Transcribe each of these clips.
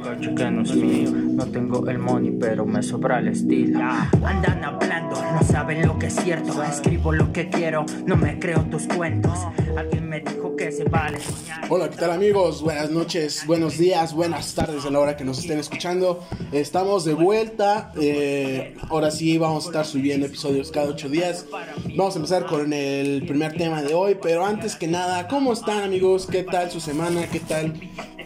Cacho que no es mío, no tengo el money, pero me sobra el estilo. Andan hablando, no saben lo que es cierto. Escribo lo que quiero, no me creo tus cuentos. Alguien me dijo que se vale soñar. Hola, ¿qué tal amigos? Buenas noches, buenos días, buenas tardes a la hora que nos estén escuchando. Estamos de vuelta. eh, ahora sí vamos a estar subiendo episodios cada ocho días. Vamos a empezar con el primer tema de hoy, pero antes que nada, ¿cómo están amigos? ¿Qué tal su semana? ¿Qué tal?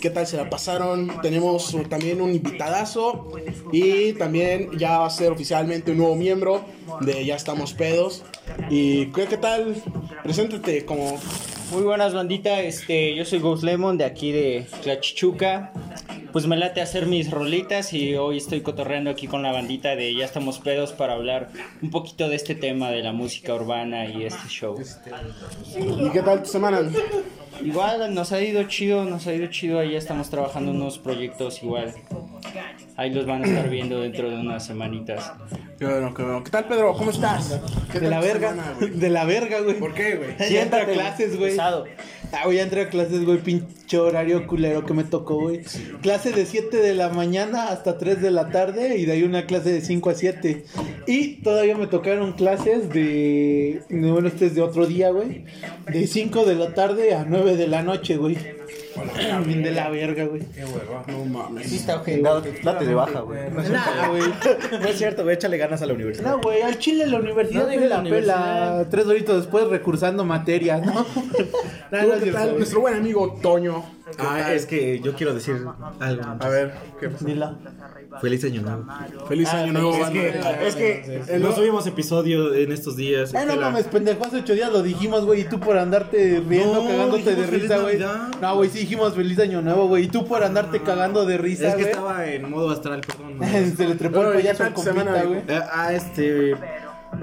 ¿Qué tal se la pasaron? Tenemos también un invitadazo y también ya va a ser oficialmente un nuevo miembro de Ya estamos pedos. ¿Y qué, qué tal? Preséntate como Muy buenas bandita, este, yo soy Ghost Lemon de aquí de Tlachichuca. Pues me late hacer mis rolitas y hoy estoy cotorreando aquí con la bandita de Ya estamos pedos para hablar un poquito de este tema de la música urbana y este show. ¿Y qué tal tu semana? Igual nos ha ido chido, nos ha ido chido, ahí ya estamos trabajando unos proyectos igual. Ahí los van a estar viendo dentro de unas semanitas. Qué bueno, qué bueno. ¿Qué tal, Pedro? ¿Cómo estás? ¿Qué De tal la verga, semana, güey? de la verga, güey. ¿Por qué, güey? Ya entré a clases, güey. Ah, güey, ya entré a clases, güey, pinche horario culero que me tocó, güey. Clase de 7 de la mañana hasta 3 de la tarde y de ahí una clase de 5 a 7. Y todavía me tocaron clases de- bueno, este es de otro día, güey. De 5 de la tarde a 9 de la noche, güey. Bien de la verga, güey. No mames. Sí está ojete. Date de baja, güey. No, es cierto, güey. Échale ganas a la universidad. No, güey, al chile la universidad No dejes la la pela. Tres horitos después recursando materias, ¿no? Nah, ¿Tú no ¿Qué tal? Nuestro buen amigo Toño. ¿Qué Ah, es que yo quiero decir algo. A ver, ¿qué pasó? Dila. Feliz año nuevo. Feliz año nuevo, Es banda. que, es que no subimos episodio en estos días. Ay, no mames, pendejo, hace ocho días lo dijimos, güey, y tú por andarte riendo, No, cagándote de dijimos risa, güey. Navidad. No, güey, sí dijimos feliz año nuevo, güey, y tú por andarte cagando de risa, Es que güey. estaba en modo astral, perdón. ¿no? Se le trepó el ¿y qué payaso al compita, semana, güey. Eh, Ah, este.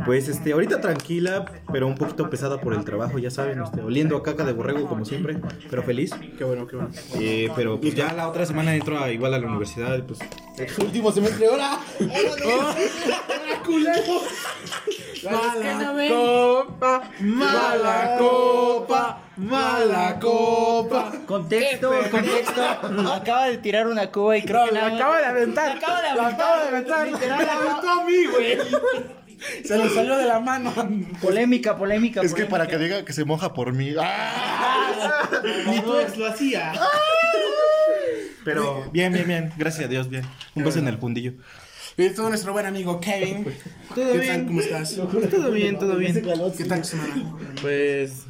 Pues este, ahorita tranquila, pero un poquito pesada por el trabajo, ya saben, este, oliendo a caca de borrego como siempre, pero feliz. Qué bueno, qué bueno. Eh, pero pues ya la otra semana entro a, igual a la universidad, y, pues Último semestre, ahora. Mala copa, mala copa, mala copa. Contexto, contexto. Acaba de tirar una cuba y creo que la acaba de aventar. La acaba de La aventar. acaba de aventar. Literal, Me la aventó a mí, güey. Se le salió de la mano. Polémica, polémica. Es que polémica. para que diga que se moja por mí. Ni tu ex lo hacía. Pero bien, bien, bien. Gracias a Dios, bien. Un beso en el fundillo. Y todo nuestro buen amigo Kevin. Todo ¿Qué bien. tal? ¿Cómo estás? Todo bien, todo bien. ¿Qué tal tu semana? Pues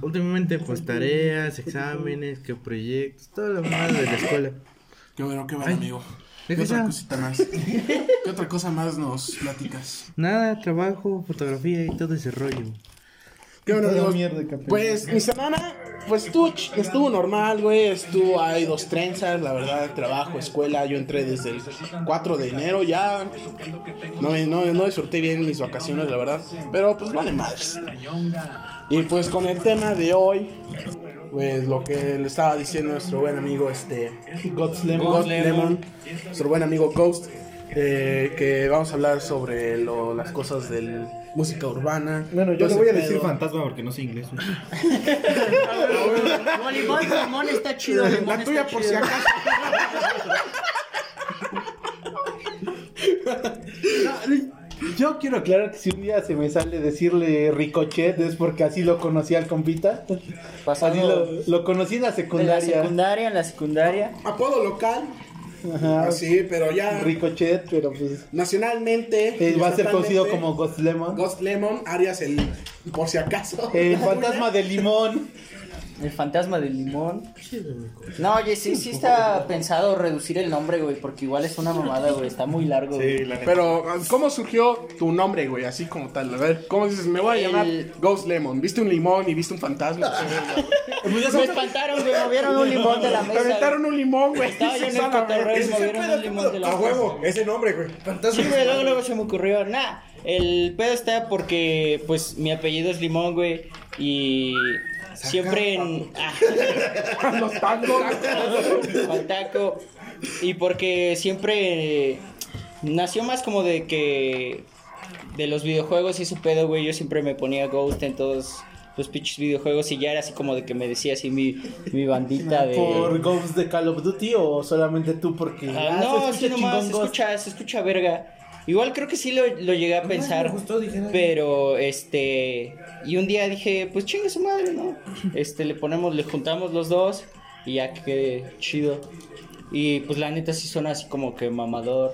últimamente pues tareas, exámenes, que proyectos, todo lo más de la escuela. Qué bueno, qué bueno, amigo. ¿Qué ¿qué otra tal? cosita más? ¿Qué otra cosa más nos platicas? Nada, trabajo, fotografía y todo ese rollo. Qué Toda amigos. mierda. Pues mi semana, pues estuvo, estuvo normal, güey. Estuvo, hay dos trenzas, la verdad, trabajo, escuela. Yo entré desde el 4 de enero, ya. No, me- no, no disfruté bien mis vacaciones, la verdad. Pero pues vale madres. Y pues con el tema de hoy, pues lo que le estaba diciendo nuestro buen amigo, este. God's Lemon. Ghost Lemon, nuestro buen amigo Ghost, eh, que vamos a hablar sobre lo- las cosas de música urbana. Bueno, yo le voy a decir pedo. fantasma porque no sé inglés. No, limón está chido. limón La está tuya por si acaso. Yo quiero aclarar que si un día se me sale decirle Ricochet es porque así lo conocí al compita. Pasado Así lo, lo conocí en la en la secundaria. secundaria, en la secundaria. Apodo local. Ajá. Sí, pero ya Ricochet, pero pues nacionalmente. eh, va a ser conocido como Ghost Lemon. Ghost Lemon, Arias el por si acaso. El fantasma de limón. El fantasma del limón. No, oye, sí, sí está pensado reducir el nombre, güey, porque igual es una mamada, güey. Está muy largo, güey. Sí, la neta. Pero, ¿cómo surgió tu nombre, güey? Así como tal. A ver, ¿cómo dices? Me voy a llamar El- Ghost Lemon. ¿Viste un limón y viste un fantasma? Me espantaron, güey. Movieron un limón de la Me mesa. aventaron un limón, güey. Estaba yo en el cotorreo y movieron un limón de la A mesa. huevo, ese nombre, güey. Sí, güey, luego, luego se me ocurrió. Nah, el pedo está porque, pues, mi apellido es Limón, güey. Y siempre en. Ah, Los tacos. al taco. Y porque siempre. eh, nació más como de que. De los videojuegos y ese pedo, güey. Yo siempre me ponía Ghost en todos. los pinches videojuegos y ya era así como de que me decía así mi, mi bandita de... ¿Por Ghosts de Call of Duty o solamente tú porque Ah, ah, no, se sí, nomás, se Ghost? escucha, se escucha verga. Igual creo que sí lo, lo llegué a pensar, pero este, y un día dije, pues chingue su madre, ¿no? Este, le ponemos, le juntamos los dos y ya que chido. Y pues la neta sí suena así como que mamador.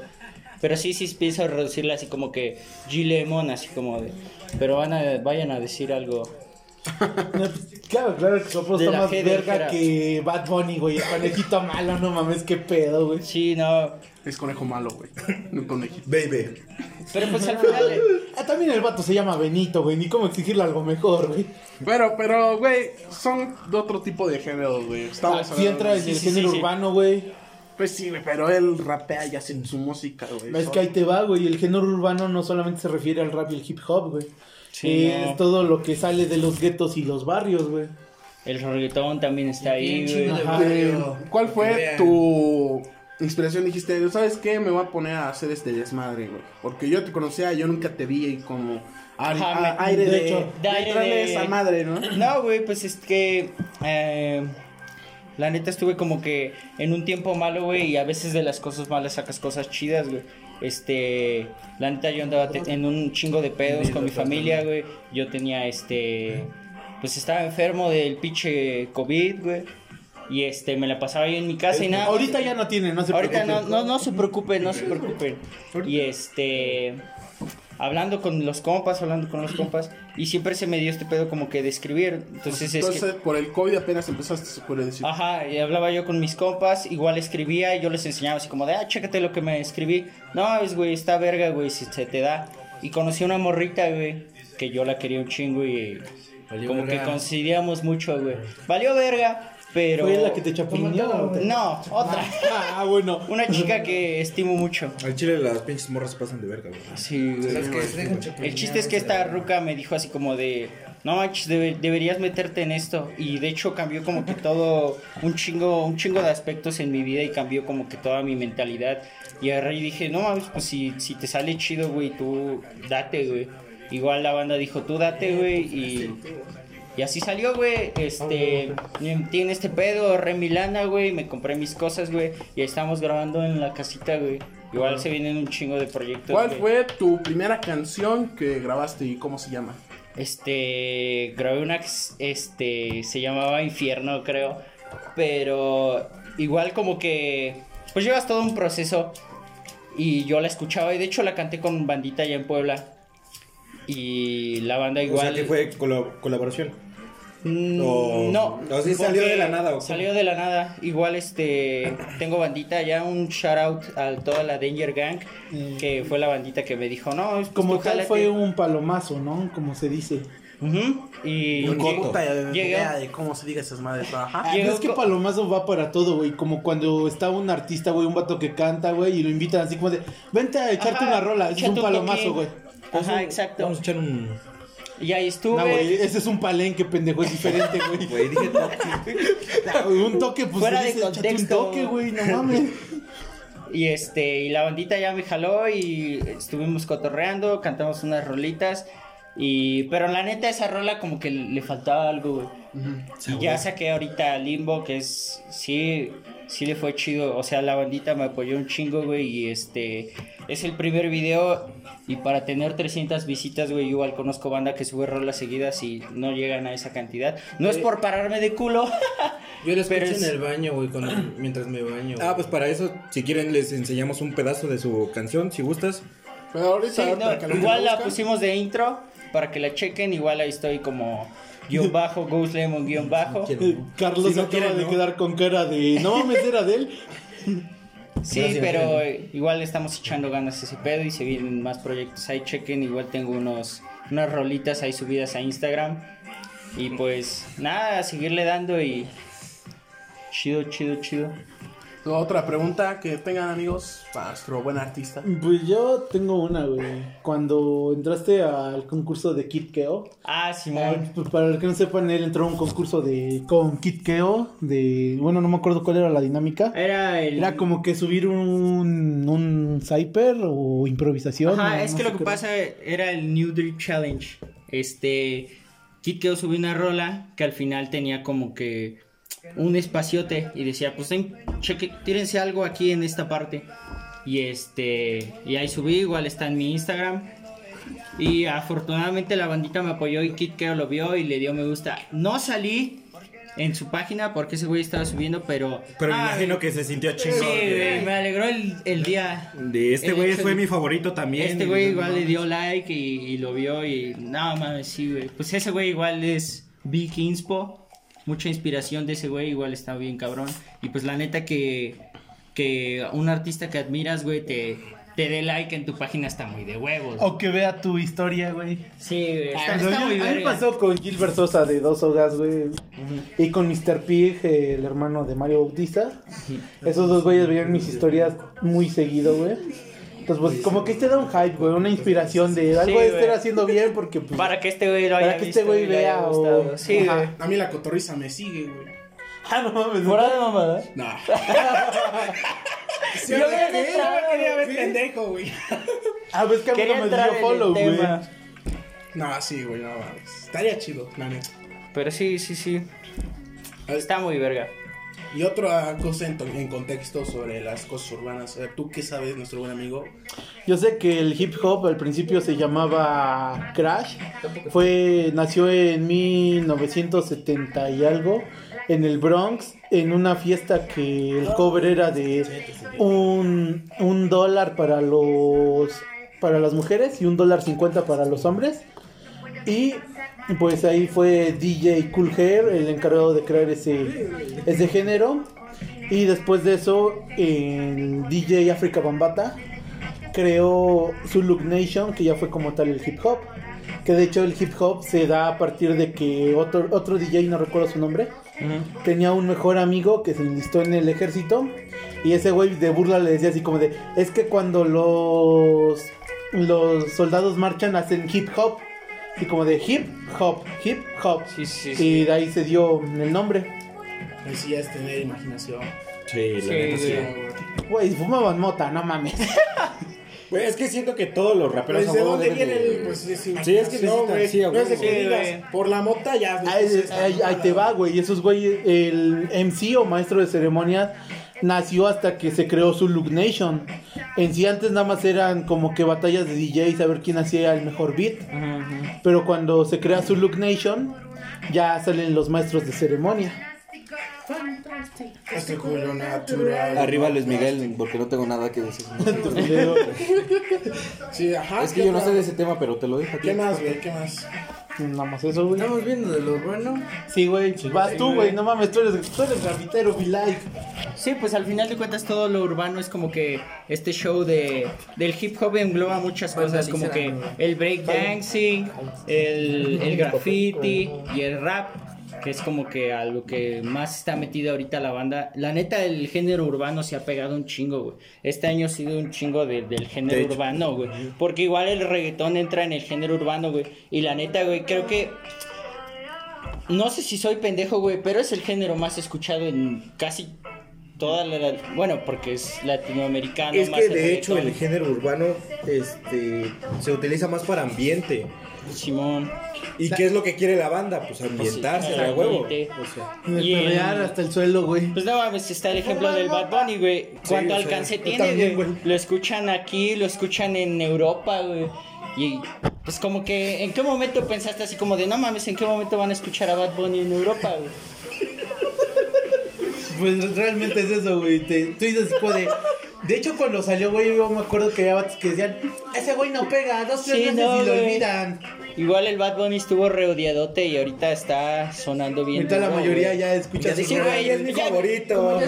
Pero sí, sí pienso reducirla así como que G-Lemon, así como de... Pero van a, vayan a decir algo. No, pues, Claro, claro que Sopro De está más verga que Bad Bunny, güey. El conejito malo, no mames, qué pedo, güey. Sí, no. Es conejo malo, güey. No conejito. Baby. Pero pues al final... eh, Ah, también el vato se llama Benito, güey. Ni cómo exigirle algo mejor, güey. Pero, pero, güey, son de otro tipo de géneros, güey. Estamos Si hablando entra en sí, el sí, género sí, sí. urbano, güey. Pues sí, güey, pero él rapea y hace su música, güey. Es que ahí te va, güey. El género urbano no solamente se refiere al rap y el hip hop, güey. Sí, es no. todo lo que sale de los guetos y los barrios, güey. El reggaetón también está ahí, Bien güey. chido de Ajá. barrio. ¿Cuál fue vean. tu inspiración? Dijiste, ¿sabes qué? Me voy a poner a hacer este desmadre, güey. Porque yo te conocía, yo nunca te vi como aire, Ajá, a- me- aire de de, hecho, de aire entrarle de- esa madre, ¿no? No, güey, pues es que. eh, la neta estuve como que en un tiempo malo, güey, y a veces de las cosas malas sacas cosas chidas, güey. Este. La neta yo andaba en un chingo de pedos con mi familia, güey. Yo tenía este. Pues estaba enfermo del pinche COVID, güey. Y este, me la pasaba yo en mi casa y nada. Ahorita ya no tiene, no se Ahorita no, preocupen. no, no se preocupen, no se preocupen. Y este. Hablando con los compas, hablando con los compas. Y siempre se me dio este pedo como que de escribir. Entonces es Entonces, que. por el COVID apenas empezaste, se puede decir. Ajá, y hablaba yo con mis compas, igual escribía y yo les enseñaba así como de, ah, chécate lo que me escribí. No, es güey, está verga, güey, si se te da. Y conocí una morrita, güey, que yo la quería un chingo y Valió como que coincidíamos mucho, güey. Valió verga, pero... ¿Fue la que te chapulineó? No, otra. Ah, bueno. Una chica que estimo mucho. Al chile las pinches morras se pasan de verga, güey. Sí, güey. El chiste es que esta ruca me dijo así como de, no manches, debe- deberías meterte en esto. Y de hecho cambió como que todo, un chingo, un chingo de aspectos en mi vida y cambió como que toda mi mentalidad. Y agarré y dije, no mames, pues si, si te sale chido, güey, tú date, güey. Igual la banda dijo, tú date, güey, y... Y así salió, güey. Este, tiene este pedo, re Milana, güey. Me compré mis cosas, güey. Y estamos grabando en la casita, güey. Igual se vienen un chingo de proyectos. ¿Cuál fue tu primera canción que grabaste y cómo se llama? Este, grabé una, este, se llamaba Infierno, creo. Pero igual como que, pues llevas todo un proceso. Y yo la escuchaba y de hecho la canté con bandita allá en Puebla. Y la banda O igual... sea que fue colo- colaboración. Mm, O- no. o sí salió de la nada, ¿o? Salió de la nada. Igual este tengo bandita ya un shout out a toda la Danger Gang que fue la bandita que me dijo, "No, pues, Como tú tal jálate". fue un palomazo, ¿no? Como se dice. Ujú, y Un coto. De cómo se diga esas madres. Ajá. Ah, Llegó es que palomazo va para todo, güey. Como cuando está un artista, güey, un vato que canta, güey, y lo invitan así como de, vente a echarte Ajá, una rola. Es un palomazo, güey. Ajá, exacto. Vamos a echar un. Y ahí estuve. No, güey, ese es un palenque, pendejo, es diferente, güey. Güey, dije un toque, pues Fuera de échate un contexto. toque, güey, no mames. Y este, y la bandita ya me jaló y estuvimos cotorreando, cantamos unas rolitas. Y, pero la neta, esa rola como que le faltaba algo, güey. Y ya saqué ahorita Limbo, que es, sí, sí le fue chido. O sea, la bandita me apoyó un chingo, güey. Y este, es el primer video. Y para tener 300 visitas, güey, igual conozco banda que sube rolas seguidas y no llegan a esa cantidad. No es por pararme de culo. Yo lo escucho en el baño, güey, cuando- mientras me baño. Ah, pues para eso, si quieren, les enseñamos un pedazo de su canción, si gustas. Pero ahorita, Sí, no, igual la pusimos de intro para que la chequen. Igual ahí estoy como guion bajo, Ghost Lemon guion bajo. Carlos Si no acaba quieren, de no. quedar con cara de, no mames, era de él. Sí, Gracias, pero eh, igual le estamos echando ganas a ese pedo y se vienen más proyectos ahí. Chequen, igual tengo unos unas rolitas ahí subidas a Instagram. Y pues nada, a seguirle dando y chido, chido, chido. Otra pregunta que tengan amigos para nuestro buen artista. Pues yo tengo una, güey. Cuando entraste al concurso de Kid Keo, Ah, Ah, Simón. pues para los que no sepan, él entró a un concurso de con Kid Keo, de, bueno, no me acuerdo cuál era la dinámica. Era el... Era como que subir un, un cyper o improvisación. Ajá, no- es no que lo que pasa era el New Drip Challenge. Este, Kid Keo subió una rola que al final tenía como que un espaciote y decía, pues cheque, tírense algo aquí en esta parte. Y este, y ahí subí, igual está en mi Instagram. Y afortunadamente la bandita me apoyó y Kid Keo lo vio y le dio me gusta. No salí en su página porque ese güey estaba subiendo, pero... Pero me imagino que se sintió Sí, chingón. güey, me alegró el, el día. De este güey fue mi favorito también. Este güey igual le dio like y, y lo vio y no mames, sí, güey. Pues ese güey igual es Big Inspo. Mucha inspiración de ese güey, igual está bien cabrón. Y pues la neta que, que un artista que admiras, güey, te, te dé like en tu página está muy de huevos. O que vea tu historia, güey. Sí, güey, está, Ah, está yo- muy a mí pasó con Gilbert Sosa de Dos Hogas, güey. Y con Mr. Pig, eh, el hermano de Mario Bautista. Esos dos güeyes veían mis historias muy seguido, güey. Entonces, pues, como que te da un hype, güey, una inspiración de algo Sí, de güey. estar haciendo bien porque, pues, Para que este güey lo haya Para que este visto güey y le haya vea, gustado. o- Sí, Ajá. güey. A mí la cotorriza me sigue, güey. ah, no mames, Fuera de mamada. No. Yo quería entrar, quería ver güey. pendejo, güey. Ah, ves que a mí Quería no me entrar dio en follow, el güey. tema. No, sí, güey, no mames. Estaría chido, la neta. Pero sí, sí, sí. Está muy verga. Y otra cosa en, to- en contexto sobre las cosas urbanas. ¿Tú qué sabes, nuestro buen amigo? Yo sé que el hip hop al principio se llamaba Crash. Fue nació en 1970 y algo en el Bronx en una fiesta que el cover era de un, un dólar para los para las mujeres y un dólar cincuenta para los hombres. Y pues ahí fue DJ Cool Hair el encargado de crear ese, ese género. Y después de eso, en DJ Africa Bambata creó Zulu Nation, que ya fue como tal el hip hop. Que de hecho el hip hop se da a partir de que otro, otro DJ, no recuerdo su nombre, tenía un mejor amigo que se enlistó en el ejército. Y ese güey de burla le decía así como de, es que cuando los, los soldados marchan hacen hip hop. Y como de hip hop, hip hop. Sí, sí, Y sí. de ahí se dio el nombre. Pues sí, es tener imaginación. Sí, la Sí, neta sí. güey. Güey, fumaban mota, no mames. Güey, es que siento que todos los raperos Pues, ¿de dónde viene de- el...? Pues, es Sí, es que necesitan- güey. sí, No es de que Sí, digas, por la mota ya... Ahí, ahí- ahí te va, güey. Esos güey, el MC o maestro de ceremonia nació hasta que se creó su Look Nation. En sí antes nada más eran como que batallas de DJs a ver quién hacía el mejor beat. Pero cuando se crea su Look Nation, ya salen los maestros de ceremonia. Este culo natural. Arriba Luis Miguel, porque no tengo nada que decir. Sí, ajá. Es que ¿qué yo no sé de ese tema, pero te lo dejo aquí. ¿Qué más, güey? ¿Qué más? Nada más eso, güey. Estamos viendo de lo bueno. Sí, güey. Vas tú, güey. No mames, tú eres, tú eres grafitero, mi like. Sí, pues al final de cuentas todo lo urbano es como que este show de del hip hop engloba muchas cosas como que el breakdancing, el, el graffiti y el rap, que es como que a lo que más está metida ahorita la banda. La neta el género urbano se ha pegado un chingo, güey. Este año ha sido un chingo de- del género De urbano, güey. Porque igual el reggaetón entra en el género urbano, güey. Y la neta, güey, creo que no sé si soy pendejo, güey, pero es el género más escuchado en casi toda la... Bueno, porque es latinoamericano. Es más que de hecho el género urbano este se utiliza más para ambiente. Simón. ¿Y qué es lo que quiere la banda? Pues ambientarse, a huevo. O sea, Y Perrear hasta el suelo, güey. Pues no mames, está el ejemplo del Bad Bunny, güey. ¿Cuánto alcance tiene, también, güey? Lo escuchan aquí, lo escuchan en Europa, güey. Y pues como que, ¿en qué momento pensaste así como de, no mames, ¿en qué momento van a escuchar a Bad Bunny en Europa, güey? Pues realmente es eso, güey. Te, tú dices así como de. De hecho, cuando salió, güey, yo me acuerdo que había vatos que decían: Ese güey no pega, dos, tres Sí, veces no, y lo güey. olvidan. Igual el Bad Bunny estuvo reodiadote y ahorita está sonando bien. Ahorita la mayoría güey. ya escucha así. Sí, güey, "Ay, es mi ya- favorito.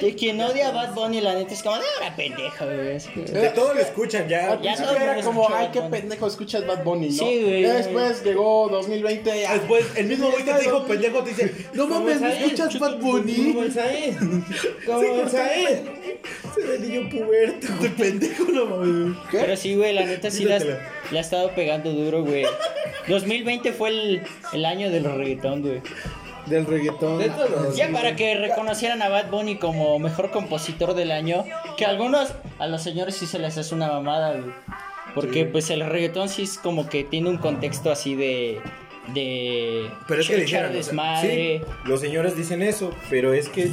Que quien odia a Bad Bunny, la neta, es como, ah, pendejo, güey. Es que- De todo lo escuchan ya. Al Ya principio todo era como, ay, qué Bad Bunny". pendejo escuchas Bad Bunny, ¿no? Sí, güey. Ya después llegó 2020. ah, Después, el mismo güey que te dijo pendejo te dice: No mames, ¿no escuchas Bad Bunny? ¿Cómo el Said? ¿Cómo sabes? Se ve niño puberto. De pendejo, no mames. Pero sí, güey, la neta sí la, ha estado pegando duro, güey. 2020 fue el, el año del reggaetón, güey. Del reggaetón. De todos. Ya para que reconocieran a Bad Bunny como mejor compositor del año, que a algunos, a los señores sí se les hace una mamada, güey. Porque pues el reggaetón sí es como que tiene un contexto así de, de Pero es que dijeron, o sea, sí, los señores dicen eso, pero es que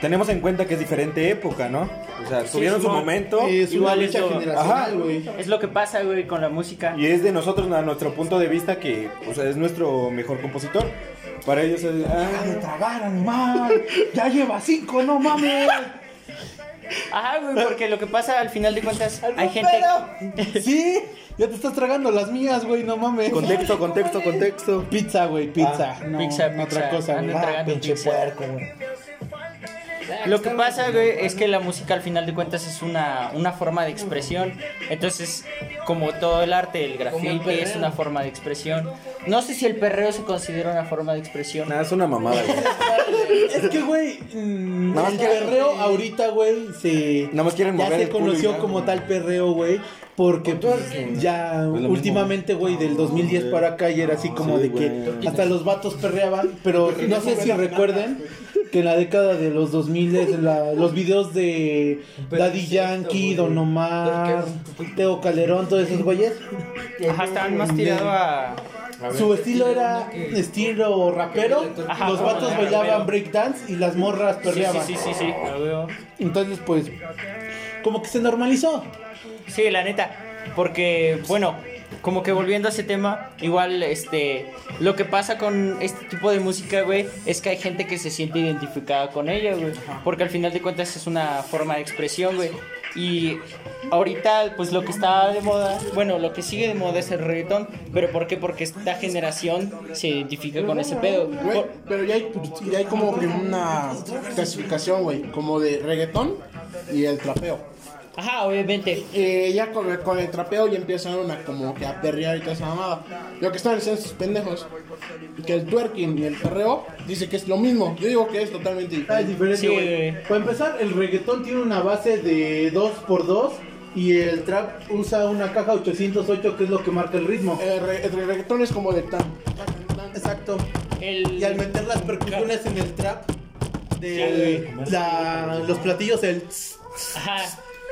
tenemos en cuenta que es diferente época, ¿no? O sea, tuvieron su momento Es Igual lucha lo- generacional, Ajá. güey. Es lo que pasa, güey, con la música. y es de nosotros, a nuestro punto de vista, que o sea, es nuestro mejor compositor. Para ellos es... Deja de ah, tragar, animal. Ya lleva cinco, no mames. Ajá, güey, porque lo que pasa al final de cuentas, hay gente... Sí, ya te estás tragando las mías, güey, no mames. contexto, contexto, contexto. Pizza, güey, pizza. no, pizza, no pizza. otra cosa, güey. Tragando pinche pizza. puerco, güey. Lo que pasa, güey, es que la música al final de cuentas es una, una forma de expresión. Entonces, como todo el arte, el graffiti es una forma de expresión. No sé si el perreo se considera una forma de expresión. Nada, es una mamada, güey. Es que, güey, mm, Nada más el quieren- perreo ahorita, güey, se... Nada más quieren ya mover se el culo y conoció ya, como güey. tal perreo, güey, porque pues, ya mismo, últimamente, güey, del 2010 para acá ya era así como Sí, de que güey. hasta los vatos perreaban, pero no sé si recuerden que en la década de los 2000 en la- los videos de Daddy Yankee, Don Omar, Teo Calderón, todos esos güeyes, Ajá, estaban más tirados a... su estilo era estilo rapero, Ajá, los vatos bailaban breakdance y las morras Sí, perreaban. sí, sí, sí, sí, lo veo. Entonces, pues, como que se normalizó. Sí, la neta. Porque, bueno, como que volviendo a ese tema, igual, este, lo que pasa con este tipo de música, güey, es que hay gente que se siente identificada con ella, güey. Porque al final de cuentas es una forma de expresión, güey. Y ahorita, pues lo que está de moda, bueno, lo que sigue de moda es el reggaetón. ¿Pero por qué? Porque esta generación se identifica con ese pedo. Güey, Por- pero ya hay, ya hay como que una clasificación, güey, como de reggaetón y el trapeo. Ajá, obviamente. Eh, ya con el, con el trapeo ya empiezan a como que a perrear y toda esa mamada. Lo que están diciendo esos pendejos, que el twerking y el perreo, dice que es lo mismo. Yo digo que es totalmente Ah, diferente. es diferente, Sí, güey. güey. Para empezar, el reggaetón tiene una base de 2x2 y el trap usa una caja 808 que es lo que marca el ritmo. El, re- el reggaetón es como de tan. Exacto. El... Y al meter las percusiones en el trap, de la- los platillos, el... Ajá,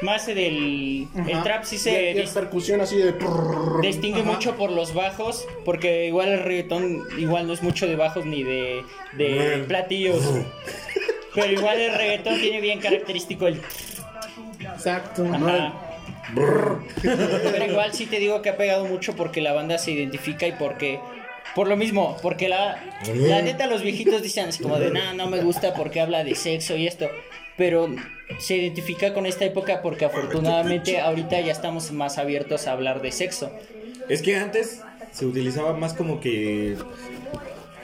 más del... El trap sí se... y es percusión así de. distingue Ajá. mucho por los bajos, porque igual el reggaetón igual no es mucho de bajos ni de, de platillos. Pero igual el reggaetón tiene bien característico el... Exacto. Ajá. Pero igual sí te digo que ha pegado mucho porque la banda se identifica y porque... Por lo mismo, porque la, la neta los viejitos dicen así como de, no, no me gusta porque habla de sexo y esto. Pero se identifica con esta época porque afortunadamente ahorita ya estamos más abiertos a hablar de sexo. Es que antes se utilizaba más como que.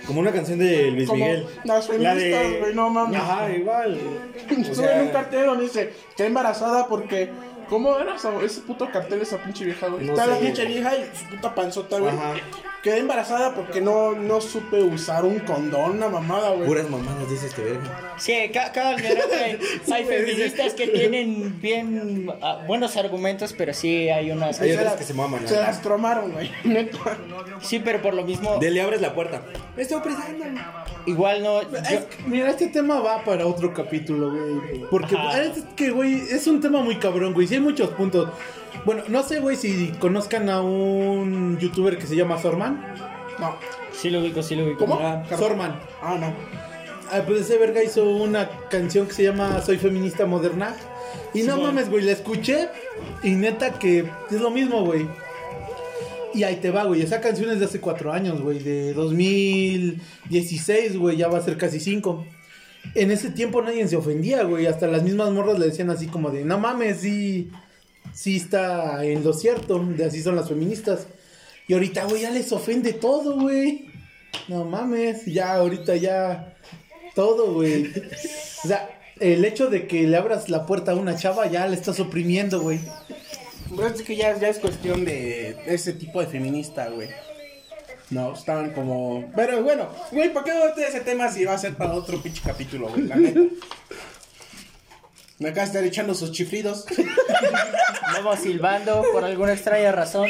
Como una canción de Luis Como Miguel. las feministas, güey, no mames. Ajá, igual. O Estuve sea, en un cartel donde dice, está embarazada porque... ¿Cómo era esa- ese puto cartel, esa pinche vieja, güey? No Está la pinche vieja y su puta panzota, güey. Ajá. Quedé embarazada porque no, no supe usar un condón, una mamada, güey. Puras mamadas dice este verga. Sí, ca- cada algarrote hay, hay feministas que tienen bien ah, buenos argumentos, pero sí hay unas... Hay otras que se maman, Se las tromaron, güey. Neta. Sí, pero por lo mismo, De le abres la puerta. Me estoy opresando. igual no... Es que, mira, este tema va para otro capítulo, güey. Porque Ajá. es que, güey, es un tema muy cabrón, güey. Sí hay muchos puntos. Bueno, no sé, güey, si conozcan a un youtuber que se llama Sorman. No. sí lo ubico, sí lo ubico. ¿Cómo? Ah, Sorman. Ah, no. Ah, pues ese verga hizo una canción que se llama Soy feminista moderna. Y no mames, güey, la escuché y neta que es lo mismo, güey. Y ahí te va, güey. Esa canción es de hace cuatro años, güey. De 2016, güey. Ya va a ser casi cinco. En ese tiempo nadie se ofendía, güey. Hasta las mismas morras le decían así como de, no mames, sí, sí está en lo cierto. De así son las feministas. Y ahorita, güey, ya les ofende todo, güey. No mames, ya ahorita ya todo, güey. O sea, el hecho de que le abras la puerta a una chava ya le estás oprimiendo, güey. Es que ya es cuestión de ese tipo de feminista, güey. No, estaban como. Pero bueno, güey, ¿para qué meter ese tema si va a ser para otro pinche capítulo, güey? La neta. Me acaba de estar echando sus chiflidos. Vamos silbando por alguna extraña razón.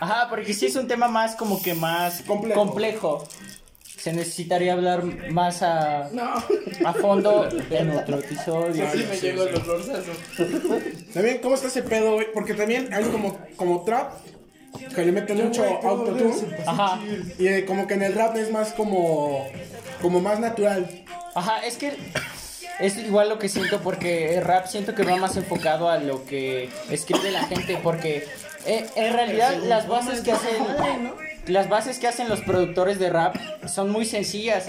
Ajá, porque sí es un tema más como que más Complejo. complejo. Se necesitaría hablar más a, No. a fondo en otro episodio. Sí, me llegó el olorzazo. También, ¿cómo está ese pedo, güey? Porque también hay como, como trap que le meten mucho autotune. Ajá. Y eh, como que en el rap es más como, como más natural. Ajá, es que es igual lo que siento porque el rap siento que va más enfocado a lo que escribe la gente porque eh, en realidad las bases que hacen las bases que hacen los productores de rap son muy sencillas.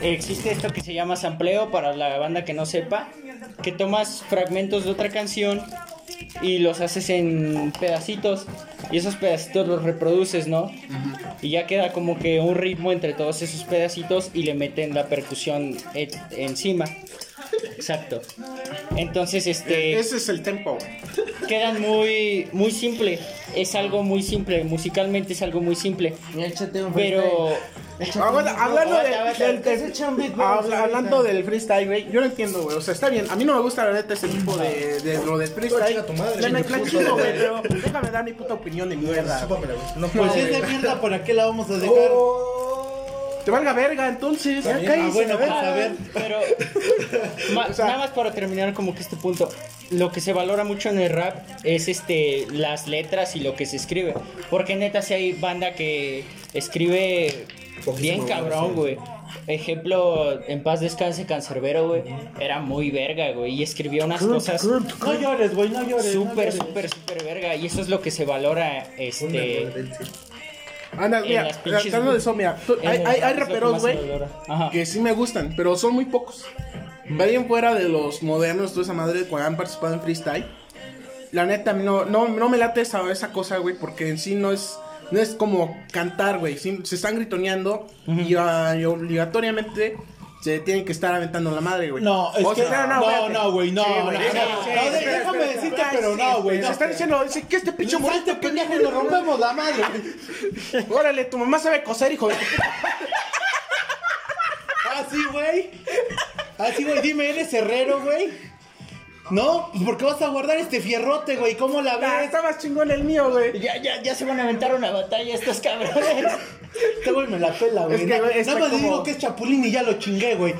Existe esto que se llama sampleo para la banda que no sepa, que tomas fragmentos de otra canción y los haces en pedacitos y esos pedacitos los reproduces, ¿no? Y ya queda como que un ritmo entre todos esos pedacitos y le meten la percusión e- encima. Exacto. Entonces, este Ese es el tempo. quedan muy muy simple. Es algo muy simple, musicalmente es algo muy simple. Pero Aguanta, hablando Aguanta, de- aguanta. del, del- habla- hablando del freestyle, güey, yo lo entiendo, güey. O sea, está bien. A mí no me gusta la neta ese tipo de, de lo del freestyle. Me güey, pero déjame dar mi puta opinión de mierda. No Pues si es de mierda, ¿para qué la vamos a dejar? Te valga verga, entonces. Ya Ah, bueno, pues a ver. Pero ma- nada más para terminar como que este punto, lo que se valora mucho en el rap es este las letras y lo que se escribe, porque neta si hay banda que escribe bien cabrón, güey. Ejemplo, en paz descanse Cancerbero, güey. Era muy verga, güey. Y escribía unas cosas No llores, güey, no llores. no súper, llores. súper, súper verga. Y eso es lo que se valora, este... Anda, En mira, las pinches- tratando de eso, mira. tú- en hay, hay, hay raperos, güey, que sí me gustan, pero son muy pocos. Vayan fuera de los modernos, toda esa madre, cuando han participado en freestyle. La neta, a mí no, no, no me late esa, esa cosa, güey, porque en sí no es, no es como cantar, güey. se están gritoneando y, ah, y obligatoriamente se tienen que estar aventando la madre, güey. No, es O que sea, no, espérate. no, güey, no, no, güey, no, no, déjame decirte, pero no, güey, Se no. está diciendo, dice que este pinche morito pendejo, nos rompemos la madre. Órale, tu mamá sabe coser, hijo de puta. Ah, güey. Ah, sí, güey, dime, ¿eres herrero, güey? No, pues porque vas a guardar este fierrote, güey, ¿cómo la Ah, ves? está más chingón el mío, güey. Ya, ya, ya se van a aventar una batalla estos cabrones. Este güey me la pela, güey. Es que, Nada más le digo que es chapulín y ya lo chingué, güey.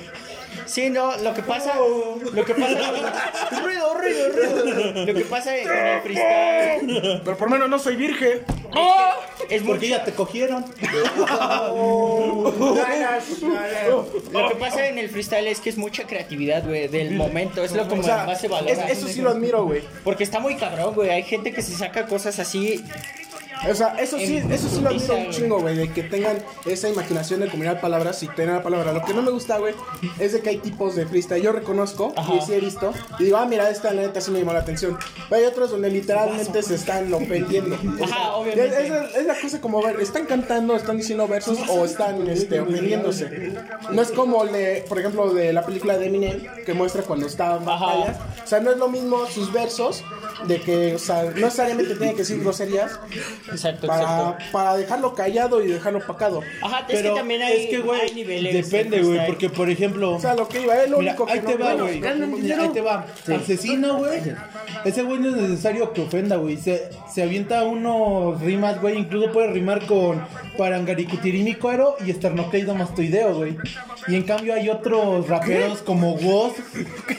Sí, no, lo que pasa, lo que pasa, ruido, ruido, ruido. Lo que pasa en el freestyle Pero por lo menos no soy virgen. es Porque mucho. ya te cogieron. Lo que pasa en el freestyle es que es mucha creatividad, güey, del momento. Es lo que O sea, más se valora. es- eso sí lo admiro, güey. Porque está muy cabrón, güey. Hay gente que se saca cosas así. O sea, eso sí, En eso sí lo admiro un chingo, güey, de que tengan esa imaginación de combinar palabras y tener la palabra. Lo que no me gusta, güey, es de que hay tipos de freestyle. Yo reconozco Ajá. y sí he visto. Y digo, ah, mira, esta la neta sí me llamó la atención. Pero hay otros donde literalmente se están ofendiendo. O sea, Ajá, obviamente. Es, es- es la cosa como ver, están cantando, están diciendo versos o están este, ofendiéndose. No es como, le, por ejemplo, de la película de Eminem, que muestra cuando estaba en Ajá. batallas. O sea, no es lo mismo sus versos, de que, o sea, no necesariamente tienen que decir groserías Exacto, para, exacto. para dejarlo callado y dejarlo opacado. Ajá, es Pero que también hay, es que, güey, hay niveles. depende, de güey, porque por ejemplo, O sea, lo que iba, es lo Mira, único que ahí no- te va, güey. ahí te va. Asesino, güey. Ese güey no es necesario que ofenda, güey. Se, se avienta unos rimas, güey. Incluso puede rimar con Parangaricutirini cuero y esternocleido mastoideo, güey. Y en cambio hay otros raperos como Woz,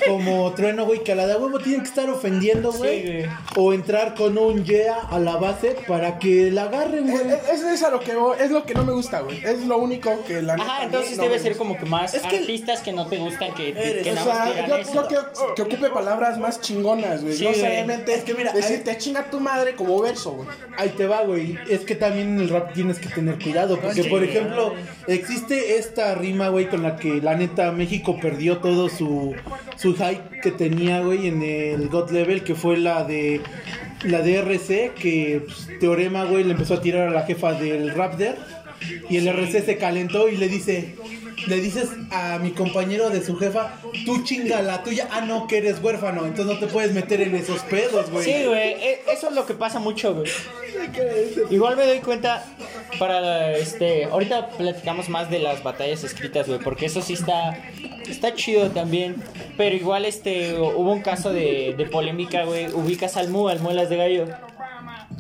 como Trueno, güey, que a la de huevo tienen que estar ofendiendo, güey. Sí, o entrar con un yeah a la base para que la agarren, güey. Es, es- es a lo que voy- es lo que no me gusta, güey. Es lo único que la Ajá, entonces no debe ser como que más Es que- artistas que no te gustan que, que O sea, yo, yo quiero que ocupe palabras más chingonas, güey. Sí, no Es que mira, decirte chinga tu madre como verso, güey. Ahí te va, güey. Es que también en el rap tienes que tener cuidado. Porque, por ejemplo, existe esta rima, güey, con la que la neta México perdió todo su, su hype que tenía, güey, en el God Level, que fue la de la de RC, que pues, Teorema, güey, le empezó a tirar a la jefa del Raptor. Y el RC se calentó y le dice. Le dices a mi compañero de su jefa, tú chinga la tuya, ah no, que eres huérfano, entonces no te puedes meter en esos pedos, güey. Sí, güey, e- eso es lo que pasa mucho, güey. Igual me doy cuenta para este, ahorita platicamos más de las batallas escritas, güey, porque eso sí está está chido también, pero igual este hubo un caso de, de polémica, güey, ubicas al Mu, al Muelas de Gallo.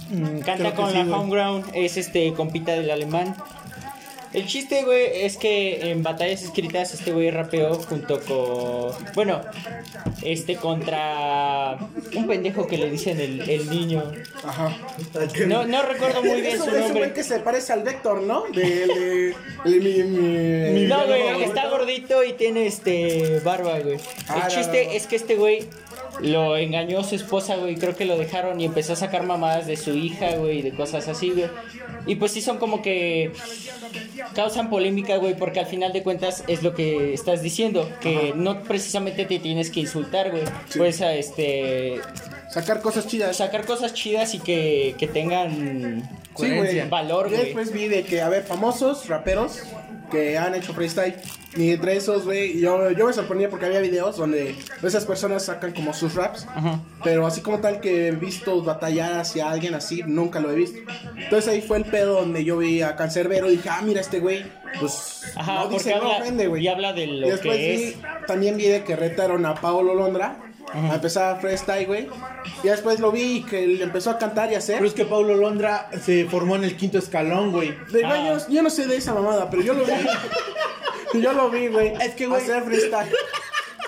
Mm, Canta con sí, la güey. Homeground, es este compita del alemán. El chiste, güey, es que en batallas escritas este güey rapeó junto con. Bueno, este contra un pendejo que le dicen el, el niño. Ajá. No, no recuerdo muy bien Eso, su ese güey nombre. que se parece al Vector, ¿no? De, de, de mi, mi- No, güey, está gordito y tiene este barba, güey. Ah, El chiste es que este güey lo engañó a su esposa, güey. Creo que lo dejaron y empezó a sacar mamadas de su hija, güey, de cosas así, güey. Y pues sí son como que causan polémica, güey, porque al final de cuentas es lo que estás diciendo, que no precisamente te tienes que insultar, güey. Pues a este Sacar cosas chidas. sacar cosas chidas y que, que tengan Sí, güey. valor, Yo güey. después vi de que, a ver, famosos raperos que han hecho freestyle. Y entre esos, güey, yo, yo me sorprendía porque había videos donde esas personas sacan como sus raps. Pero así como tal que he visto batallar hacia alguien así, nunca lo he visto. Entonces ahí fue el pedo donde yo vi a Cancerbero y dije, ah, mira este güey. Pues Ajá, no dice, no habla, ofende, güey. y habla de lo después que vi, es. también vi de que retaron a Paolo Londra a empezar a freestyle, güey. Y después lo vi que él empezó a cantar y hacer. Pero es que Paulo Londra se formó en el quinto escalón, güey. De Ah. yo, yo no sé de esa mamada, pero yo lo vi. yo lo vi, güey. Es que, güey- Hacer freestyle.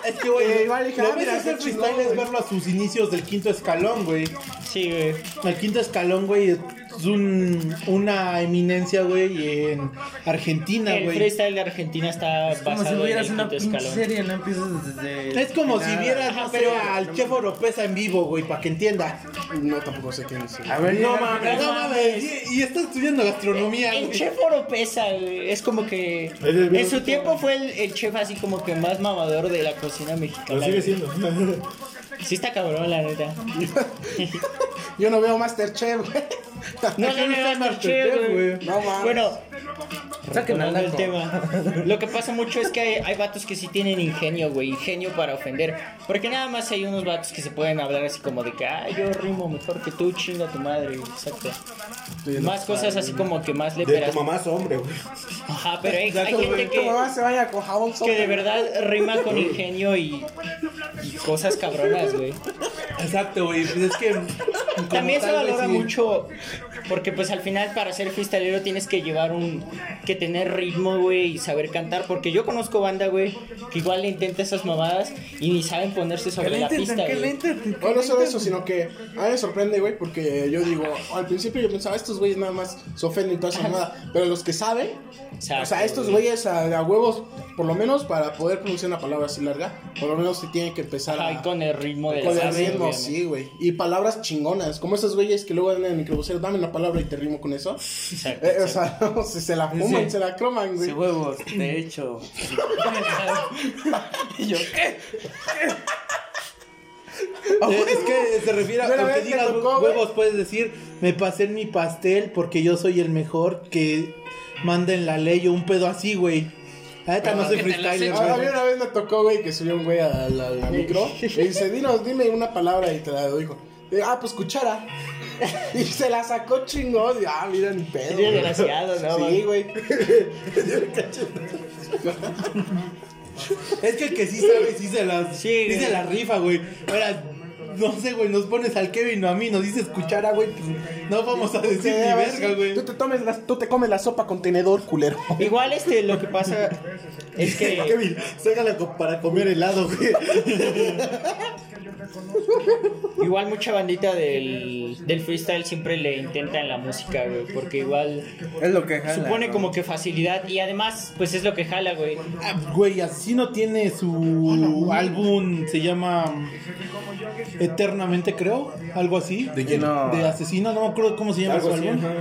Es que, güey, Eh, dije, lo ah, ves hacer freestyle chingón, es verlo a sus inicios del quinto escalón, güey. Sí, güey. El quinto escalón, güey, es un, una eminencia, güey, en Argentina, El güey. freestyle de Argentina está Como si en el una quinto escalón. serie, no empiezas desde. Es como si nada. vieras, Ajá, no pero- sé, al chef Oropesa en vivo, güey, para que entienda. No, tampoco sé quién es. A ver, No mames. No mames, y, y está estudiando gastronomía, El güey. chef Oropesa, güey, es como que en su tiempo fue el, el chef así como que más mamador de la cocina mexicana. Lo sigue siendo. Sí está cabrón, la neta. Yo no veo Masterchef, güey. No, no, no Masterchef, che, güey. No mames. Bueno, retomando el naco. tema. Lo que pasa mucho es que hay, hay vatos que sí tienen ingenio, güey, ingenio para ofender. Porque nada más hay unos vatos que se pueden hablar así como de que, ah, yo rimo mejor que tú, chinga tu madre, exacto. Más cosas así como que más De léperas. tu mamá es hombre, güey. Ajá, pero hay, hay gente que, mamá se vaya con jabón que de verdad rima con ingenio y, y cosas cabronas, güey. Exacto, güey, pues es que... También se valora mucho porque pues al final para ser freestylero tienes que llevar un que tener ritmo, güey, y saber cantar, porque yo conozco banda, güey, que igual le intenta esas mamadas y ni saben ponerse ¿Qué sobre la pista, ¿Qué le güey. No, no solo eso, sino que a mí me sorprende, güey, porque yo digo, al principio yo pensaba, estos güeyes nada más se ofenden y toda esa mamada, pero los que saben, Exacto, o sea, estos güey. güeyes a, a huevos, por lo menos para poder pronunciar una palabra así larga, por lo menos se tienen que empezar Ajá, a... con el ritmo de Con el ritmo, sí, güey. Y palabras chingonas, como esos güeyes que luego andan en el microbusero, dame una palabra y te rimo con eso. Exacto, Eh, o exacto. sea, se, se la fuman, Sí. se la croman, güey. Sí, huevos, de hecho. y yo, ¿qué? Eh, es que se refiere a lo que digas tocó, güey. huevos, puedes decir, me pasé en mi pastel porque yo soy el mejor que manda en la ley o un pedo así, güey. Neta no soy freestyler, has A, a mí güey. una vez me tocó, güey, que subió un güey a la, la micro y dice, dinos, dime una palabra y te la dijo. Ah, pues cuchara. Y se la sacó chingón. Ah, mira, ni pedo. Qué desgraciado, ¿no, Sí, güey? güey. Es que el que sí sabe, sí se la, Sí, sí se la rifa, güey. Ahora, no sé, güey, nos pones al Kevin o a mí, nos dices cuchara, güey, pues no vamos a decir Sí, ni verga, sí, güey. Tú te, tomes la, tú te comes la sopa con tenedor, culero. Igual este lo que pasa es que Kevin, ságala co- para comer helado, güey. igual mucha bandita del, del freestyle siempre le intenta en la música, güey, porque igual Es lo que jala. supone ¿no? como que facilidad y además pues es lo que jala, güey. Ah, Güey, así no tiene su álbum, se llama Eternamente, creo, algo así. ¿De quién? No. De asesino, no me acuerdo cómo se llama Algo su así, álbum. ajá.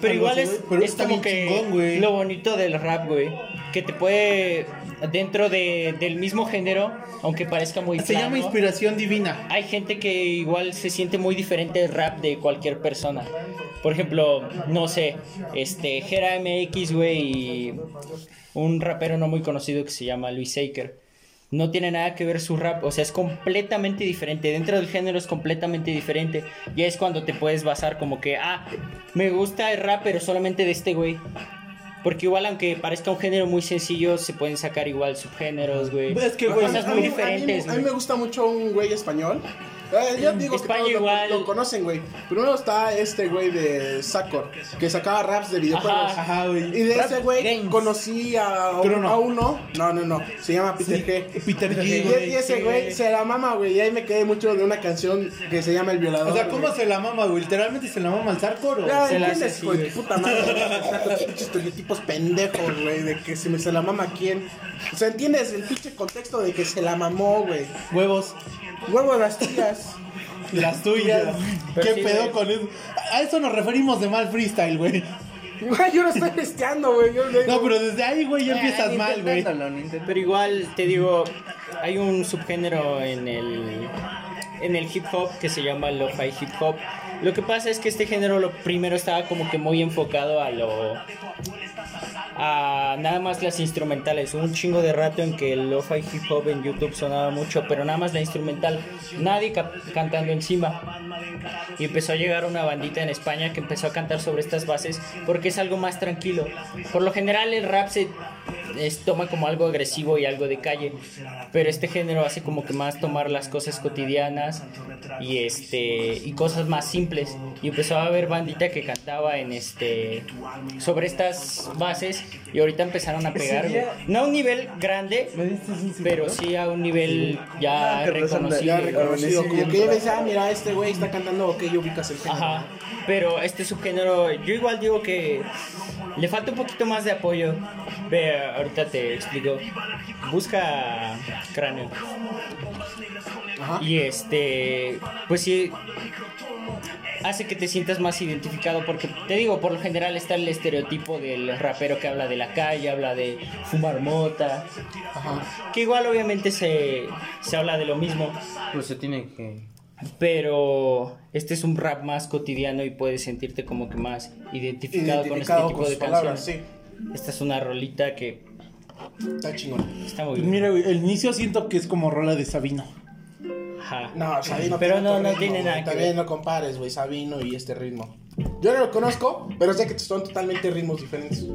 Pero Algo igual así, es. Pero como que chingón, lo bonito del rap, güey. Que te puede, dentro de, del mismo género, aunque parezca muy Se llama Inspiración Divina. hay gente que igual se siente muy diferente del rap de cualquier persona. Por ejemplo, no sé, este, Gera MX, güey, y un rapero no muy conocido que se llama Luis Saker. No tiene nada que ver su rap, o sea, es completamente diferente. Dentro del género es completamente diferente. Ya es cuando te puedes basar como que, ah, me gusta el rap, pero solamente de este güey. Porque igual, aunque parezca un género muy sencillo, se pueden sacar igual subgéneros, güey. Es que, güey, cosas A muy mí- a mí- diferentes, A mí, me gusta mucho un güey español Eh, yo digo España que todos lo-. Lo, conocen, güey. Primero está este güey de Sakor, que sacaba raps de videojuegos. Ajá, Ajá, güey. Y de Rap ese güey conocí a, Pero no. a uno. No, no, no. Se llama Peter G. Peter G, y güey. ese güey se la mama, güey. Y ahí me quedé mucho de una canción que se llama El Violador. O sea, ¿cómo güey. se la mama, güey? ¿Literalmente se la mama al Sarkor o...? Ya, Se la hace así, güey. puta madre. Estereotipos pendejos, güey. De que se me se la mama quién. O sea, ¿entiendes el pinche contexto de que se la mamó, güey? Huevos. Huevo de las tías. Las tuyas. Pero ¿Qué sí, pedo güey. con eso? A eso nos referimos de mal freestyle, güey. Güey, yo no estoy testeando, güey. Yo le digo- No, pero desde ahí, güey, ya empiezas mal, güey. Pero igual te digo, hay un subgénero en el en el hip hop que se llama lo-fi hip hop. Lo que pasa es que este género lo primero estaba como que muy enfocado a lo a nada más las instrumentales. Un chingo de rato en que el lo-fi hip hop en YouTube sonaba mucho, pero nada más la instrumental, nadie ca- cantando encima. Y empezó a llegar una bandita en España que empezó a cantar sobre estas bases porque es algo más tranquilo. Por lo general el rap se toma como algo agresivo y algo de calle, pero este género hace como que más tomar las cosas cotidianas y este y cosas más simples. Y empezó a haber bandita que cantaba en este sobre estas bases y ahorita empezaron a pegar, güey. no a un nivel grande, pero sí a un nivel ya. Ya güey. reconocido. Como que ves, ah, mira, este güey está cantando, ok, yo ubicas el género. Ajá, pero este subgénero, yo igual digo que le falta un poquito más de apoyo. Ve, ahorita te explico. Busca cráneo. Ajá. Y este, pues sí, hace que te sientas más identificado porque te digo, por lo general está el estereotipo del rapero que habla de la calle, habla de fumar mota, Ajá. que igual obviamente se, se habla de lo mismo. Pues se tiene que. Pero este es un rap más cotidiano y puedes sentirte como que más identificado, Identificado con con este tipo de palabras, canciones. sí. Esta es una rolita que Está chingón. está muy Pues bien. mira, güey, el inicio siento que es como rola de Sabino. Ajá. No, Sabino Pero tiene no, no ritmo, tiene nada que También no compares, güey, Sabino y este ritmo. Yo no lo conozco, pero sé que son totalmente ritmos diferentes.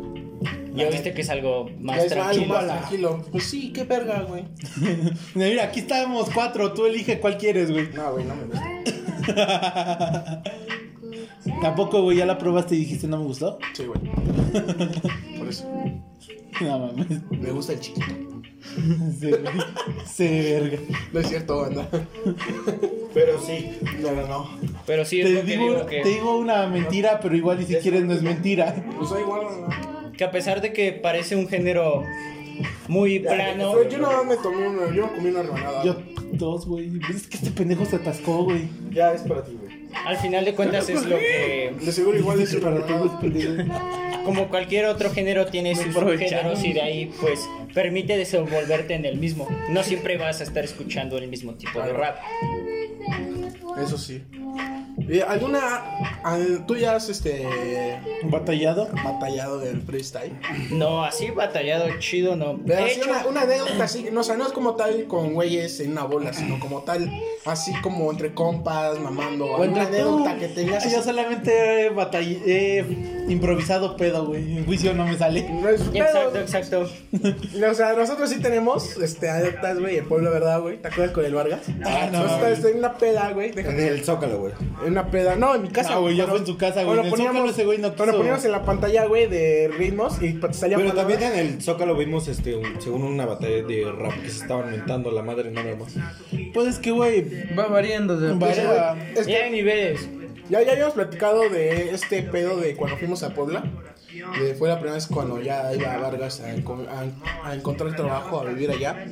Ya viste que es algo más es algo tranquilo. más tranquilo. Pues sí, qué verga, güey. Mira, aquí estamos cuatro, tú elige cuál quieres, güey. No, güey, no me gusta. Tampoco, güey, ya la probaste y dijiste no me gustó. Sí, güey. Por eso. No mames. Me gusta el chiquito. Se, se verga. No es cierto, banda. Pero sí. No, no, no. Pero sí es Te que digo, que, te digo una mentira, pero igual y si quieres no es mentira. Pues da igual, no. Que a pesar de que parece un género muy plano, yo no me tomé una, yo no comí una rebanada. Yo dos, güey. Es que este pendejo se atascó, güey. Ya es para ti, güey. al final de cuentas es lo que De seguro igual es Para ti, güey, pendejo. como cualquier otro género tiene sus subgéneros y de ahí pues permite desenvolverte en el mismo. No siempre vas a estar escuchando el mismo tipo de rap. Eso sí. Eh, ¿Alguna. ¿Tú ya has este. Batallado. batallado del freestyle? No, así batallado chido no. Pero De así hecho, una, una anécdota así, no, o sea, no es como tal con güeyes en una bola, sino como tal, así como entre compas, mamando. O Alguna anécdota que tengas. Yo solamente he, batall- he improvisado pedo, güey. En juicio no me sale. No es pedo. exacto, exacto. O sea, nosotros sí tenemos este, anécdotas, güey, el pueblo, ¿verdad, güey? ¿Te acuerdas con el Vargas? Ah, no, Nosotros güey. en una peda, güey. En el Zócalo, güey. En una peda. No, en mi casa. Ah, güey, ya fue en su casa, güey. En el poníamos- Zócalo ese güey no quiso. poníamos en la pantalla, güey, de ritmos y te salía Pero palabras. también en el Zócalo vimos, este, un- según una batalla de rap que se estaban mentando la madre nada más. Pues es que, güey. Va variando. de- Vaya. Es que Ya hay niveles. Ya, ya habíamos platicado de este pedo de cuando fuimos a Puebla. De- fue la primera vez cuando ya iba a Vargas a, enco- a- a encontrar trabajo, a vivir allá.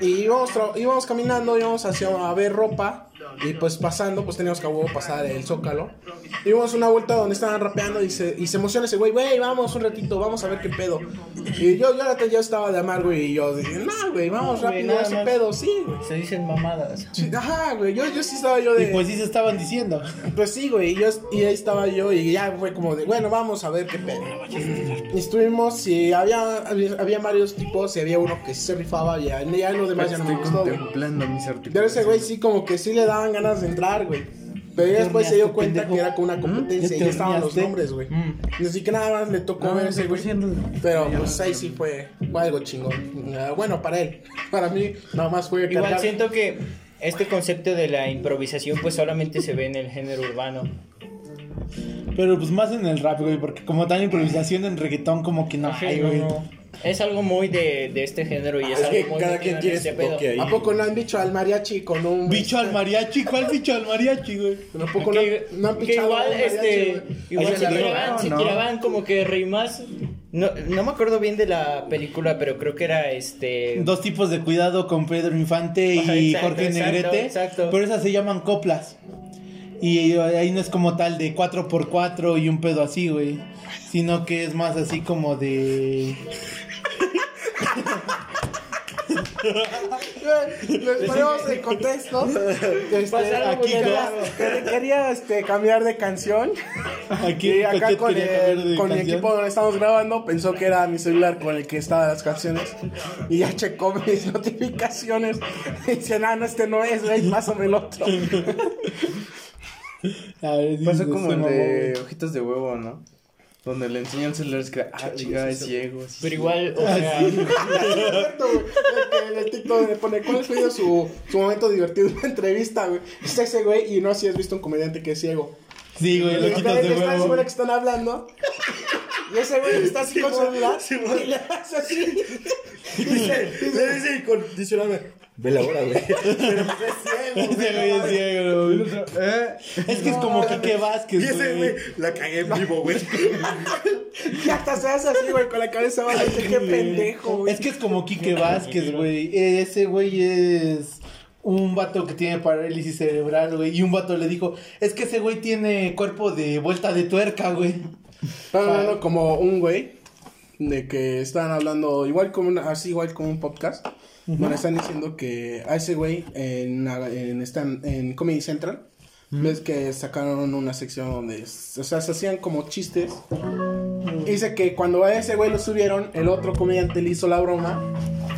Y íbamos, íbamos caminando, íbamos hacia, a ver ropa. Y pues pasando, pues teníamos que a huevo pasar el zócalo. Y vimos una vuelta donde estaban rapeando y se, y se emociona ese güey, güey, vamos un ratito, vamos a ver qué pedo. Y yo, yo, ya estaba de amargo y yo dije, no, güey, vamos Güey, rápido, ese pedo, sí, güey. Se dicen mamadas. Sí, Ajá, güey, yo, yo sí estaba yo de... Y pues sí se estaban diciendo. Pues sí, güey, y, yo, y ahí estaba yo y ya fue como de, bueno, vamos a ver qué pedo. Y estuvimos y había, había, había varios tipos y había uno que sí se rifaba y ya, ya lo demás ya no me gustó, contemplando mis Pero artículos. ese güey sí como que sí le daban ganas de entrar, güey. Pero después se dio cuenta que era con una competencia y ¿Ya ya te estaban los nombres, güey. Mm. Y así que nada más le tocó Ah, ver ese güey. 100%. Pero pues ahí sí fue, fue algo chingón. Ah, Bueno, para él. Para mí, nada más fue Igual cargar. siento que este concepto de la improvisación pues solamente se ve en el género urbano. Pero pues más en el rap, güey, porque como tal improvisación en reggaetón como que no hay, No, güey. no. Es algo muy de, de este género y es, Es algo que muy cada quien en tiene este pedo. ahí. ¿A poco no han dicho al mariachi con un... Bicho al mariachi, ¿cuál bicho al mariachi, güey? ¿A poco no, que, no han que pichado igual, mariachi, este, güey? igual se tiraban, se ¿no? tiraban como que rimas. No, no me acuerdo bien de la película, pero creo que era este. Dos tipos de cuidado con Pedro Infante y exacto, Jorge exacto, Negrete. exacto. Pero esas se llaman coplas. Y ahí no es como tal de 4x4 y un pedo así, güey. Sino que es más así como de. Les ponemos en contexto. Este, aquí muy quería, quería- este, cambiar de canción. Aquí Y acá con, el, con mi equipo donde estamos grabando pensó que era mi celular con el que estaban las canciones. Y ya checó mis notificaciones. Y dice, no, no, este no es, güey, pásame el otro. A ver, se- como el mamó, de ojitos de huevo, ¿no? Donde le enseñan el celular es que, ah, chica, es ciego. sí, Pero sí. igual, o Ah, sea, Es cierto, güey. El TikTok le pone, ¿cuál ha sido su, su momento divertido en una entrevista, güey? Está ese güey y no si has visto un comediante que es ciego. Sí, güey, Y quitas de huevo. güey que están hablando. Y ese güey está así con su celular. y le hace así. Dice, le dice incondicionalmente. Ve la hora, güey. Pero pues es ciego. Ese güey es ciego, güey. Es que es como Y Vázquez, ese güey, güey. la cagué en vivo, güey. Y hasta se hace así, güey, con la cabeza baja. Dice, qué pendejo, güey. Es que es como Quique Vázquez, güey. Ese güey es un vato que tiene parálisis cerebral, güey. Y un vato le dijo, es que ese güey tiene cuerpo de vuelta de tuerca, güey. No, no, no, como un güey de que estaban hablando, igual como una- así igual como un podcast, donde están diciendo que a ese güey en, en, están en Comedy Central, ves que sacaron una sección donde, o sea, se hacían como chistes. Y Dice que cuando a ese güey lo subieron, el otro comediante le hizo la broma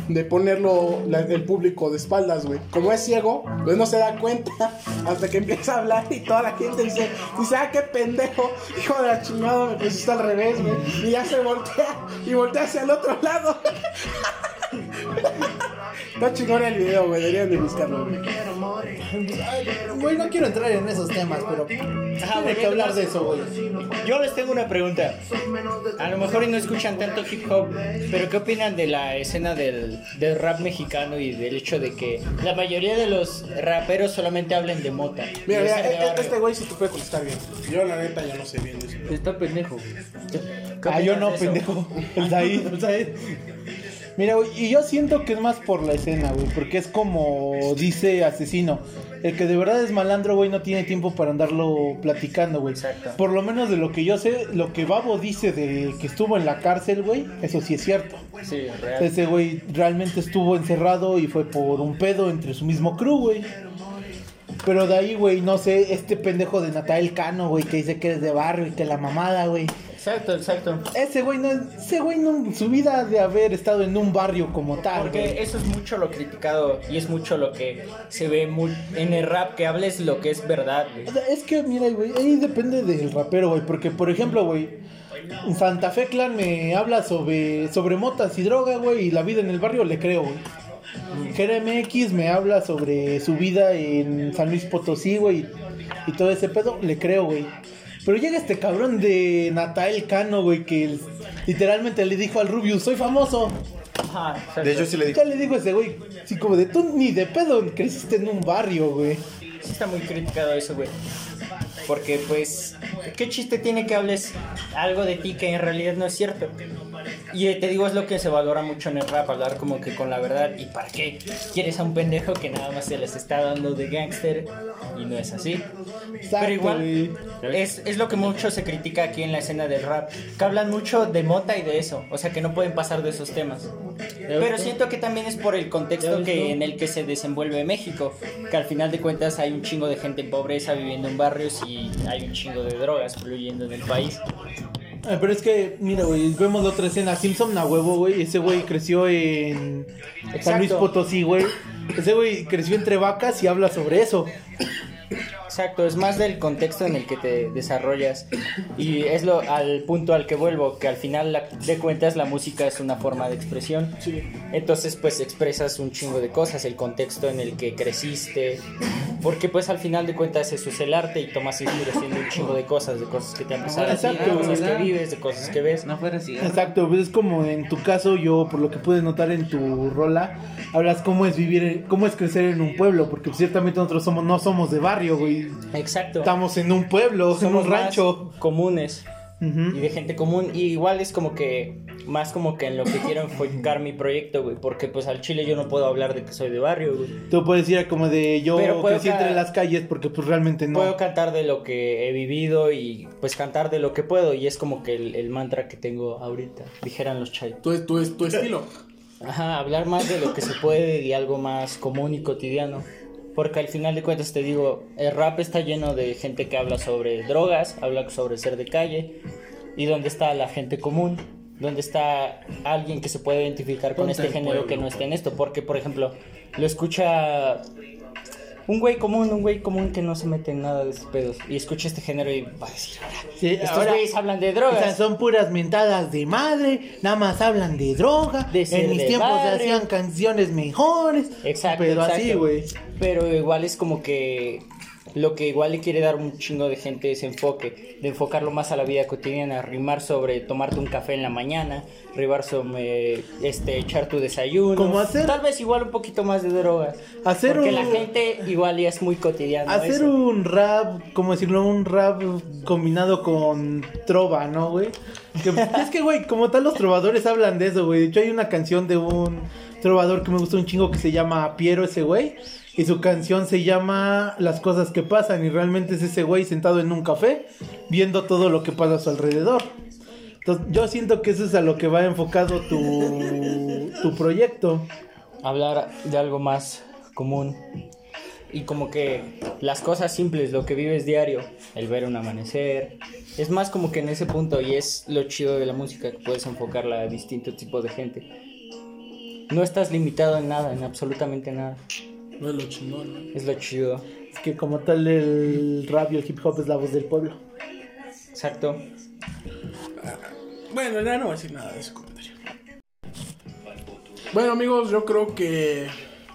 de ponerlo la- el público de espaldas, güey. Como es ciego, pues no se da cuenta hasta que empieza a hablar y toda la gente dice, dice, ah, qué pendejo, hijo de la chingada, me pusiste al revés, güey. Y ya se voltea y voltea hacia el otro lado. Está chingón el video, güey, deberían de buscarlo, güey. Güey, no quiero entrar en esos temas, pero Ajá, hay que hablar de eso, güey. yo les tengo una pregunta. A lo mejor y no escuchan tanto hip hop, pero ¿qué opinan de la escena del, del rap mexicano y del hecho de que la mayoría de los raperos solamente hablen de mota? Mira, mira, de e- e- barrio? este güey sí te puede contestar bien. Yo la neta ya no sé bien de eso. Está pendejo. ¿Qué Ah, yo no, pendejo. El Said. Mira, güey, y yo siento que es más por la escena, güey, porque es como dice Asesino. El que de verdad es malandro, güey, no tiene tiempo para andarlo platicando, güey. Exacto. Por lo menos de lo que yo sé, lo que Babo dice de que estuvo en la cárcel, güey, eso sí es cierto. Sí, real. Ese güey realmente estuvo encerrado y fue por un pedo entre su mismo crew, güey. Pero de ahí, güey, no sé, este pendejo de Natael Cano, güey, que dice que es de barrio y que la mamada, güey. Exacto, exacto. Ese güey no, ese güey no, su vida de haber estado en un barrio como tal, Porque güey. eso es mucho lo criticado y es mucho lo que se ve en el rap, que hables lo que es verdad. güey. O sea, Es que, mira, güey, ahí depende del rapero, güey. Porque, por ejemplo, güey, Santa Fe Clan me habla sobre, sobre motas y droga, güey, y la vida en el barrio le creo, güey. GRMX me habla sobre su vida en San Luis Potosí, güey, y todo ese pedo, le creo, güey. Pero llega este cabrón de Natael Cano, güey, que literalmente le dijo al Rubius, soy famoso. Ajá. De hecho, sí le digo. ¿Qué le digo a ese güey? Sí, como de tú ni de pedo creciste en un barrio, güey. Sí está muy criticado eso, güey. Porque, pues, ¿qué chiste tiene que hables algo de ti que en realidad no es cierto? Y eh, te digo, es lo que se valora mucho en el rap, hablar como que con la verdad. ¿Y para qué quieres a un pendejo que nada más se les está dando de gangster? Y no es así. Exacto, Pero igual, es, es lo que mucho se critica aquí en la escena del rap. Que hablan mucho de mota y de eso. O sea, que no pueden pasar de esos temas. Pero siento que también es por el contexto que en el que se desenvuelve México, que al final de cuentas hay un chingo de gente en pobreza viviendo en barrios y hay un chingo de drogas fluyendo en el país. Ah, Pero es que, mira, güey, vemos la otra escena. Simpson a huevo, güey. Ese güey creció en San Luis. Potosí, güey. Ese güey creció entre vacas y habla sobre eso. Exacto, es más del contexto en el que te desarrollas y es lo al punto al que vuelvo, que al final la- de cuentas la música es una forma de expresión. Entonces pues expresas un chingo de cosas, el contexto en el que creciste, porque pues al final de cuentas eso es el arte y tomas inspiración de un chingo de cosas, de cosas que te han pasado, a ti, de Exacto, cosas que vives, de cosas que ves. No fuera así. Exacto, pues es como en tu caso, yo por lo que pude notar en tu rola, hablas cómo es vivir, cómo es crecer en un pueblo, porque ciertamente nosotros somos, no somos de barrio, güey. Exacto. Estamos en un pueblo, en Somos un rancho. más comunes. Ujú. y de gente común y igual es como que más como que en lo que quiero enfocar mi proyecto, güey, porque pues al chile yo no puedo hablar de que soy de barrio, güey. Tú puedes ir como de yo Pero puedo crecí entre las calles porque pues realmente no. Puedo cantar de lo que he vivido y pues cantar de lo que puedo y es como que el, el mantra que tengo ahorita, dijeran los chay. Tu, tu, tu estilo. Ajá, hablar más de lo que se puede y algo más común y cotidiano. Porque al final de cuentas te digo, el rap está lleno de gente que habla sobre drogas, habla sobre ser de calle. ¿Y dónde está la gente común? ¿Dónde está alguien que se puede identificar con ¿Dónde este género pueblo? que no esté en esto? Porque, por ejemplo, lo escucha un güey común, un güey común que no se mete en nada de esos pedos. Y escucha este género y va a decir, ahora, Sí, estos güeyes hablan de O sea, drogas. son puras mentadas de madre, nada más hablan de droga. De en mis de tiempos se hacían canciones mejores. Exacto, Pero exacto. así, güey. Pero igual es como que lo que igual le quiere dar un chingo de gente es enfoque, de enfocarlo más a la vida cotidiana, rimar sobre tomarte un café en la mañana, rimar sobre este echar tu desayuno, Como hacer- tal vez igual un poquito más de drogas, Hacer porque un- la gente igual ya es muy cotidiana. Hacer eso. un rap, como decirlo, un rap combinado con trova, ¿no, güey? Que- es que, güey, como tal los trovadores hablan de eso, güey. De hecho, hay una canción de un trovador que me gusta un chingo que se llama Piero ese güey. Y su canción se llama Las cosas que pasan. Y realmente es ese güey sentado en un café viendo todo lo que pasa a su alrededor. Entonces, yo siento que eso es a lo que va enfocado tu, tu proyecto. hablar de algo más común y como que las cosas simples, lo que vives diario, el ver un amanecer, es más como que en ese punto y es lo chido de la música que puedes enfocarla a distintos tipos de gente. No estás limitado en nada, en absolutamente nada. No es lo chingón, ¿no? Es lo chido. Es que como tal el rap y el hip hop es la voz del pueblo. Exacto. Bueno, ya no voy a decir nada de ese comentario. Bueno, amigos, yo creo que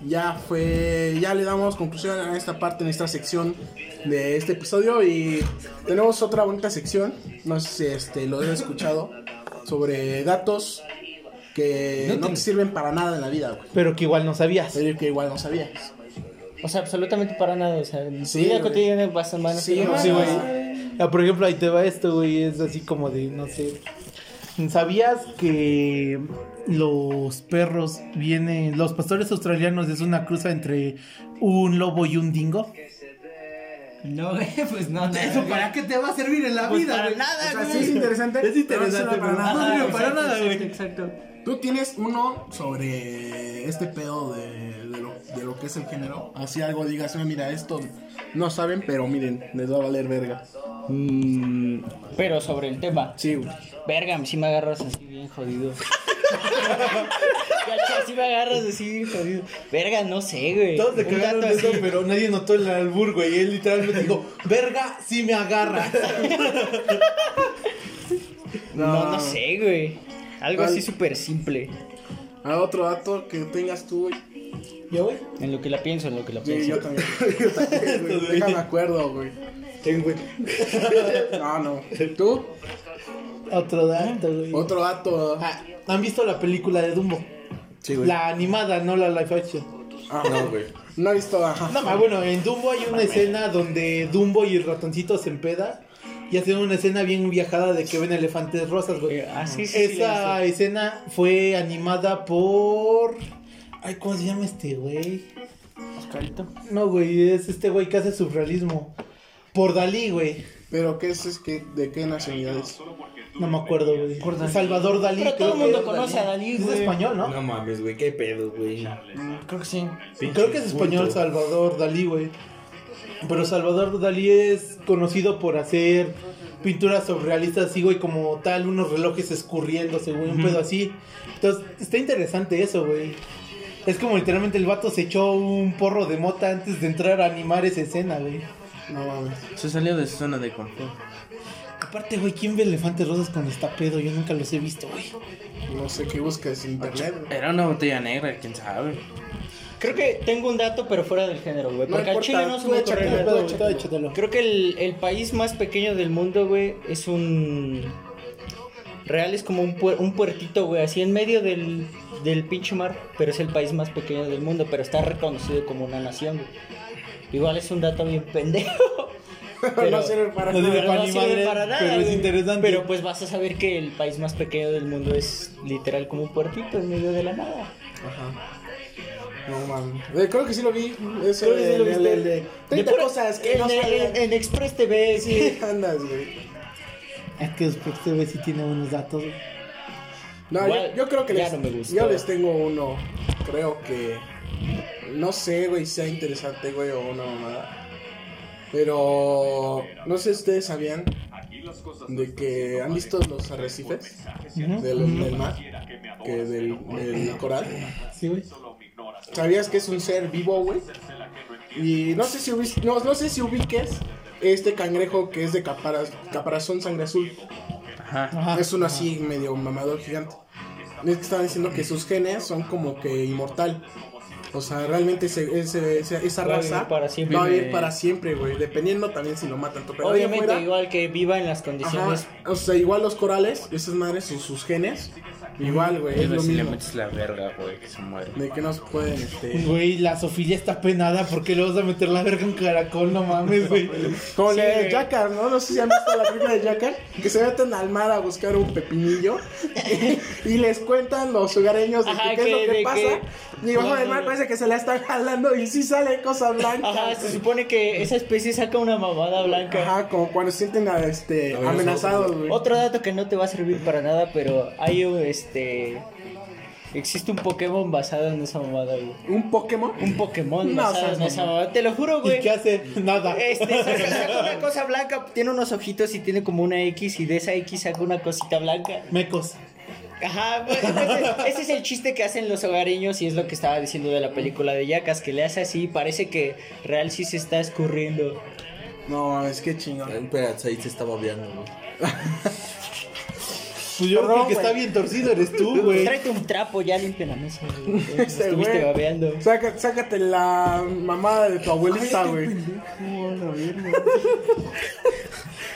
ya fue. Ya le damos conclusión a esta parte, en esta sección de este episodio. Y tenemos otra bonita sección. No sé si este, lo han escuchado. Sobre datos que no, te sirven para nada en la vida, güey. Pero que igual no sabías. Pero que igual no sabías. O sea, absolutamente para nada. O sea, en tu Sí, vida cotidiana vas a Sí, ser- no, Sí, güey. Ah. Por ejemplo, ahí te va esto, güey. Es así como de, no sé. ¿Sabías que los perros vienen. Los pastores australianos es una cruza entre un lobo y un dingo? No, güey, pues no. ¿Eso para qué te va a servir en la Pues vida, para güey? nada, O sea, güey. sí es interesante. Es interesante, pero no sirve para nada. no sirve para nada, güey. exacto, exacto. Tú tienes uno sobre este pedo de, de lo, de lo que es el género. Así algo digas, "Ah, mira, esto no saben, pero miren, les va a valer verga. Mm, pero sobre el tema. Sí, güey. Verga, si me agarras así bien jodido. Si me agarras así bien jodido. Verga, no sé, güey. Todos Un cagaron de eso, así. pero nadie notó el albur, güey. Y él literalmente dijo, verga, si me agarra. No, no sé, güey. Algo así súper simple. Ah, otro dato que tengas tú, güey. ¿Ya, güey? En lo que la pienso, en lo que la Sí, pienso. yo también. Yo también, güey. Déjame acuerdo, güey. Ten, güey. No, no. ¿Tú? Otro dato, güey. Otro dato. Ah, ¿Han visto la película de Dumbo? Sí, güey. La animada, no la live action. Ah, no, güey. No he visto, ajá. No, ma, bueno, en Dumbo hay una escena donde Dumbo y el ratoncito se empeda y hacen una escena bien viajada de que ven elefantes rosas, güey. Eh, ah, sí, sí, Esa escena fue animada por... Ay, ¿cómo se llama este güey? Oscarito. No, güey, es este güey que hace surrealismo. Por Dalí, güey. Pero, ¿qué es? es que, ¿De qué nacionalidad es? No me acuerdo, güey. Salvador Dalí. Pero todo el mundo conoce a Dalí, Es güey. español, ¿no? No mames, güey, qué pedo, güey. Creo que sí. Creo que es español Salvador Dalí, güey. Pero Salvador Dalí es conocido por hacer pinturas surrealistas así, güey, como tal, unos relojes escurriéndose, güey, un pedo así. Entonces, está interesante eso, güey. Es como literalmente el vato se echó un porro de mota antes de entrar a animar esa escena, güey. No mames. Se salió de su zona de confort. Aparte, güey, ¿quién ve elefantes rosas cuando está pedo? Yo nunca los he visto, güey. No sé qué buscas en internet. Era una botella negra, quién sabe. Creo que tengo un dato, pero fuera del género, güey. No Porque al chile no se me ocurre. Creo que el, el país más pequeño del mundo, güey, es un... Real es como un, puer- un puertito, güey, así en medio del, del pinche mar. Pero es el país más pequeño del mundo, pero está reconocido como una nación, güey. Igual es un dato bien pendejo. Pero- no sirve para no nada. sirve pero para no madre, para nada, pero es interesante. Pero pues vas a saber que el país más pequeño del mundo es literal como un puertito en medio de la nada. No mames. Eh, creo que sí lo vi. Eso Creo que sí lo de- viste. de- de- 30 pura- cosas que en, no en- en Express TV, sí. Sí, andas, güey. Es que se ve si tiene buenos datos, güey. No, Igual, yo, yo creo que ya les, no me gustó. yo les tengo uno. Creo que. No sé, güey, si sea interesante, güey, o una mamada. Pero. No sé si ustedes sabían. De que han visto los arrecifes del, del mar, que del, del coral. Sí, güey. ¿Sabías que es un ser vivo, güey? Y no sé si ubis- no, no sé si ubiques este cangrejo que es de caparaz- caparazón sangre azul. Ajá. Ajá. Es uno así medio mamador gigante. Es que estaban diciendo que sus genes son como que inmortal. O sea, realmente ese, ese- ese- esa Va raza para siempre. va a vivir para siempre, güey. Dependiendo también si lo matan. Pero Obviamente, igual que viva en las ajá, condiciones. o sea, igual los corales, esas madres, sus, sus genes, igual, güey, es lo si le mismo. metes la verga, güey, que se muere. De que no se pueden, este... Güey, la Sofía está penada. ¿Por qué le vas a meter la verga en caracol? No mames, güey. Como Sí, la de. Jackass, ¿no? No sé si han visto la película de Jackass, que se meten al mar a buscar un pepinillo y les cuentan los hogareños de Ajá, que qué es lo que de pasa. que- Y bajo del mar parece que se la están jalando y sí sale cosa blanca. Ajá, se supone que esa especie saca una mamada blanca. Ajá, como cuando se sienten a, este, amenazados, güey. Otro dato que no te va a servir para nada, pero hay un este. Existe un Pokémon basado en esa mamada, güey. Un Pokémon. Un Pokémon No, basado seas en esa mamada. Te lo juro, ¿Y güey. qué hace? Nada. Este, saca, saca una cosa blanca, tiene unos ojitos y tiene como una X y de esa X saca una cosita blanca. Mecos. Ajá, güey, entonces, ese es el chiste que hacen los hogareños y es lo que estaba diciendo de la película de Yacas, que le hace así, parece que real sí se está escurriendo. No, es que chingón. Espérate, ahí se estaba viendo, güey. Pues yo creo que está bien torcido, eres tú, güey. Tráete un trapo, ya limpia la mesa. güey. Estuviste güey. babeando. Saca- sácate la mamada de tu abuelita, güey.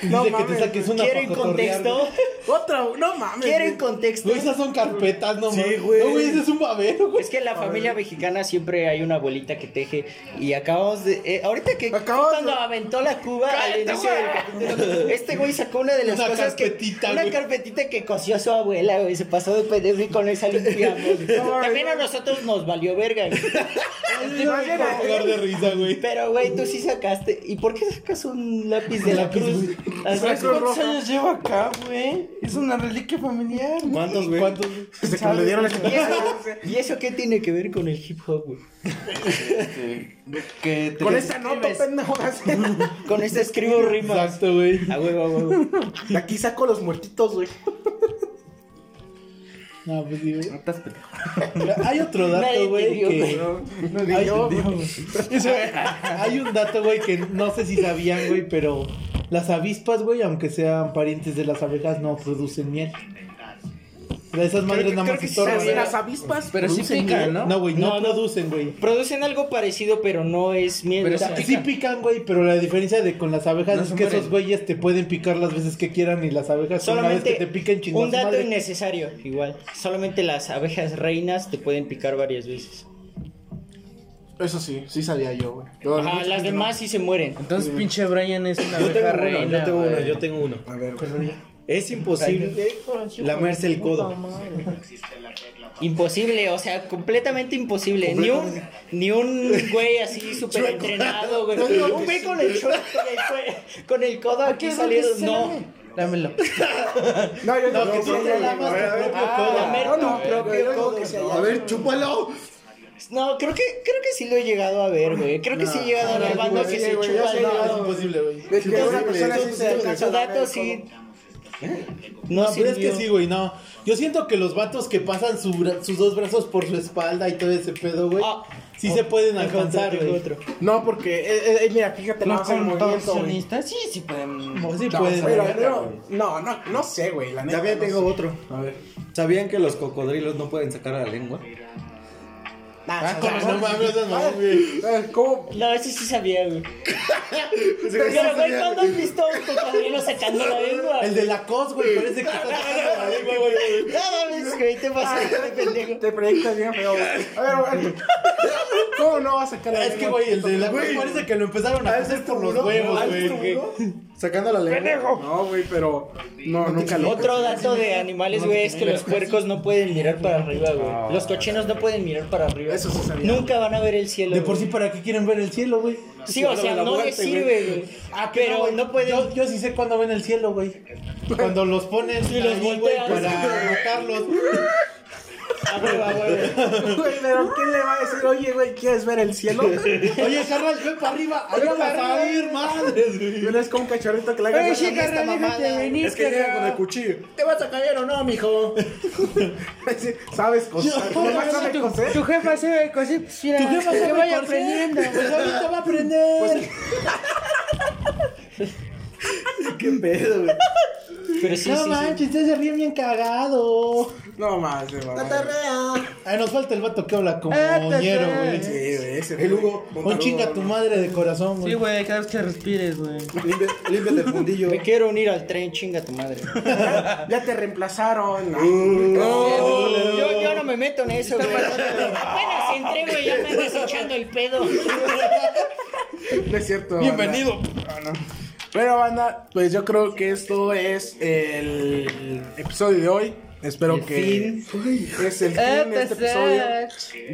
No Dice que mames, te saques una ¿Quieren pa' cotorrear, contexto? Otra, no mames. ¿Quieren güey. contexto? Güey, esas son carpetas, no Sí, mames. güey. No, güey, ese es un babero, güey. Es que en la familia mexicana siempre hay una abuelita que teje y acabamos de... eh, ahorita que Acabamos cuando de- aventó la cuba al inicio del capítulo, este güey sacó una de las Una cosas carpetita, que... Una güey. carpetita que cosió a su abuela, güey, se pasó de pendejo y con esa limpiamos. También a nosotros nos valió verga. güey. De risa, güey. Pero, güey, tú sí sacaste. ¿Y por qué sacas un lápiz de la cruz? ¿Cuántos años lleva acá, güey? Es una reliquia familiar. ¿Cuántos, güey? ¿Cuántos? Desde que me le dieron la ¿Y eso, ¿Y eso qué tiene que ver con el hip hop, güey? Que te Con esta nota, pendejo. Con este escribo rimas. Exacto, güey. A huevo, a huevo. De aquí saco los muertitos, güey. No, pues sí, güey. No estás pendejo. Hay otro dato, güey, que... No digo Hay, yo. Eso, hay un dato, güey, que no sé si sabían, güey, pero las avispas, güey, aunque sean parientes de las abejas, no producen miel. Sea, Esas madres nada creo más estorban. Las avispas. Pero sí pican, miel. ¿no? No, güey, no, producen, güey. Producen algo parecido, pero no es miel. Pero o sea, sí Sí pican, güey, pero la diferencia de con las abejas No es que mueren. esos güeyes te pueden picar las veces que quieran y las abejas una vez Solamente que te piquen chingados. un dato innecesario, igual. Solamente las abejas reinas te pueden picar varias veces. Eso sí, sí sabía yo, güey. Ajá, las demás sí se mueren. Entonces, pinche Brian es una Yo tengo abeja uno, reina. yo tengo uno, güey. yo tengo uno. A ver, Es imposible lamerse el codo. Imposible, o sea, completamente imposible. Ni un, ni un güey así súper entrenado, güey. Un güey con el, short, con el, cue- con el codo aquí salido. No. Dámelo. No, yo No, que tú te lamas tu propio codo. No, tu no, propio codo. A ver, chúpalo. No, creo que, creo que sí lo he llegado a ver, güey. Creo que sí he llegado a ver banda que se chupa el dedo. sé. imposible, güey. Tu- dato sí. No, No, pero es que sí, güey, no. Yo siento que los vatos que pasan su bra- sus dos brazos por su espalda y todo ese pedo, güey, Ah. sí se pueden alcanzar, güey. No, porque, eh, eh, mira, fíjate, Los no el movimiento, güey. sí, sí pueden. No, sí No, pueden. pero- güey. pero- no, no, no sé, güey, la neta. También no tengo sé. otro. A ver. ¿Sabían que los cocodrilos no pueden sacar la lengua? Ah, ¿cómo no mames, no, güey. Eh, ¿Cómo? No, ese sí sabía, güey. Pero, güey, ¿cuándo has visto a un cocodrilo sacando la lengua? El de la cos, güey, parece que está sacando la lengua, güey. No mames, güey, te pendejo. Te proyectas bien feo, güey. A ver, ver. ¿Cómo no va a sacar la Es que, güey, el de la cos parece que lo empezaron a hacer por los huevos, ¿Has güey. Sacando la lengua. No, güey, pero no, nunca lo. Otro dato de animales, güey, es que los puercos no pueden mirar para arriba, güey. Los cochinos no pueden mirar para arriba. Eso sí sabía. Nunca van a ver el cielo. De por sí. ¿para qué quieren ver el cielo, güey? Sí, o sea, no les sirve, güey. Ah, Pero güey. no pueden. Yo, yo sí sé cuándo ven el cielo, güey. Cuando los ponen Y los voltean. para matarlos. A huevo, a huevo. Güey, pero ¿quién le va a decir, oye, güey, ¿quieres ver el cielo? Oye, carnal, ven para arriba. Allá vas a ir, madres, güey. Eres como un cachorrito que le hagas Oye, esta carnal, déjate venir, Es que llega con el cuchillo. ¿Te vas a caer o no, mijo? ¿Sabes coser? Yo- ¿Nomás sabe coser? Tu jefa se ve cosas, pues mira, Tu jefa sabe vaya coser. aprendiendo. Pues ahorita va a aprender. ¿Qué pedo, güey? Pero sí, no sí, sí. manches, ustedes se ríen bien cagado. No más, va. Ay, nos falta el vato que habla como Ah, ñero, güey. Sí, güey, ese El Hugo. Un chinga tu madre de corazón, güey. Sí, güey, cada vez que respires, güey. Límpiate límpiate el fundillo. Me quiero unir al tren, chinga tu madre. Ya te reemplazaron. Yo, yo no me meto en eso, güey. Apenas entré, güey, ya me andas echando el pedo. No es cierto. Bienvenido. banda. Pero, banda, pues yo creo que esto es el episodio de hoy. Espero que es el fin de este episodio.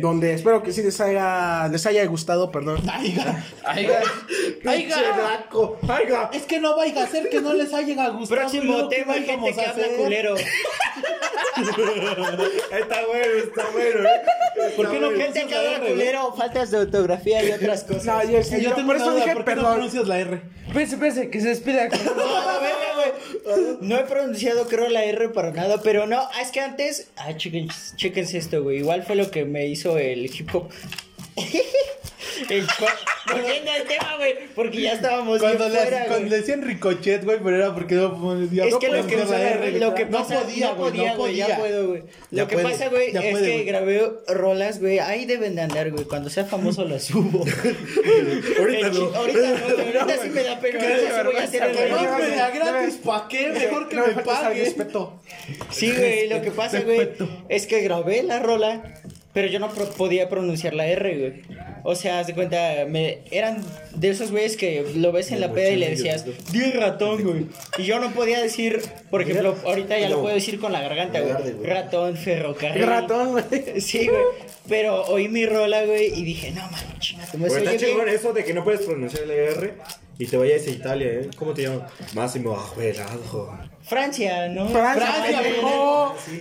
Donde espero que sí les haya, les haya gustado, perdón. Aiga. Aiga. Naco. Aiga. Es que no vaya a ser que no les haya gustado. Próximo luego, ¿qué tema, gente vamos que a habla hacer? culero. Está bueno, está bueno. ¿eh? ¿Por qué no Gente que la habla culero, faltas de ortografía y otras cosas. No, yo, sí, Yo yo tengo por eso duda, dije ¿por qué no perdón. pronuncias la R? Pense, pense, que se despida. No, verga, güey. No he pronunciado, creo, la R para nada, pero no, es que antes. Ah, chéquense esto, güey. Igual fue lo que me hizo el hip hop. El Volviendo al tema, güey, porque ya estábamos Cuando, le, fuera, cuando le decían ricochet, güey, pero era porque no podía Es no que lo podía que, R, lo que no pasa, no güey, podía, no güey, ya podía. puedo, güey. Ya Lo que puede, pasa, güey, ya es puede, que güey. grabé rolas, güey, ahí deben de andar, güey. Cuando sea famoso las subo. Ahorita no. Ahorita no, ahorita sí me da pena. ahorita voy a hacer el. No me da gratis, ¿pa' qué? Mejor que No me pague. respeto. Sí, güey, lo que pasa, güey, es que grabé la rola, pero yo no podía pronunciar la R, güey. O sea, haz de cuenta, me, eran de esos güeyes que lo ves en la peda y le decías, di ratón, güey. Y yo no podía decir, por ejemplo, ahorita ya lo puedo decir con la garganta, güey. Ratón, ferrocarril. Ratón, güey. Sí, güey. Pero oí mi rola, güey, y dije, no, mames, chingate, me Pues está chingón eso de que no puedes pronunciar la R y te vayas a Italia, ¿eh? ¿Cómo te llamas? Máximo Ajuelado. Francia, ¿no? Francia.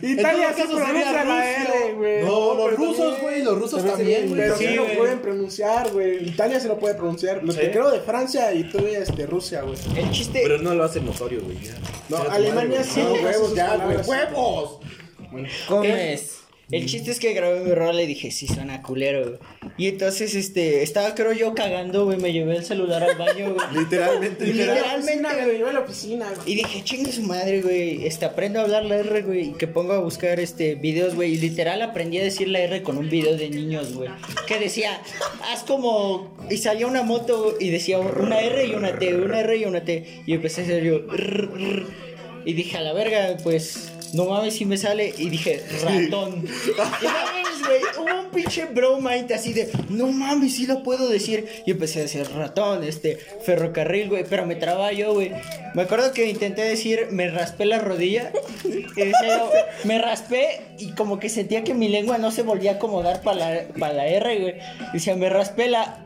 Italia En sí todo caso pronuncia la. R, güey. No, los pero rusos, güey, los rusos también también, se- güey. Pero Sí, sí lo pueden pronunciar, güey. Italia se lo puede pronunciar. Lo que creo de Francia y tú, este, Rusia, güey. El chiste... Pero no lo hacen notorio, güey. ya. No, Alemania sí. hace huevos ya, güey. ¡Huevos! comes. El chiste es que grabé mi rola y dije, sí, suena culero, güey. Y entonces, este, estaba creo yo cagando, güey, me llevé el celular al baño, güey. Literalmente. Literalmente, me güey. llevé a la oficina, güey. Y dije, chingue su madre, güey, este, aprendo a hablar la R, güey, y que pongo a buscar, este, videos, güey, y literal aprendí a decir la R con un video de niños, güey, que decía, haz como, y salía una moto y decía una R y una T, una R y una T, y empecé a hacer yo, y dije, a la verga, pues, no mames si me sale, y dije, ratón. Y no mames, güey, hubo un pinche bromite así de, no mames, sí lo puedo decir, y empecé a decir ratón, este, ferrocarril, güey, pero me traba yo, güey. Me acuerdo que intenté decir, me raspé la rodilla, y decía me raspé, y como que sentía que mi lengua no se volvía a acomodar para la, pa' la R, güey. Decía, me raspé la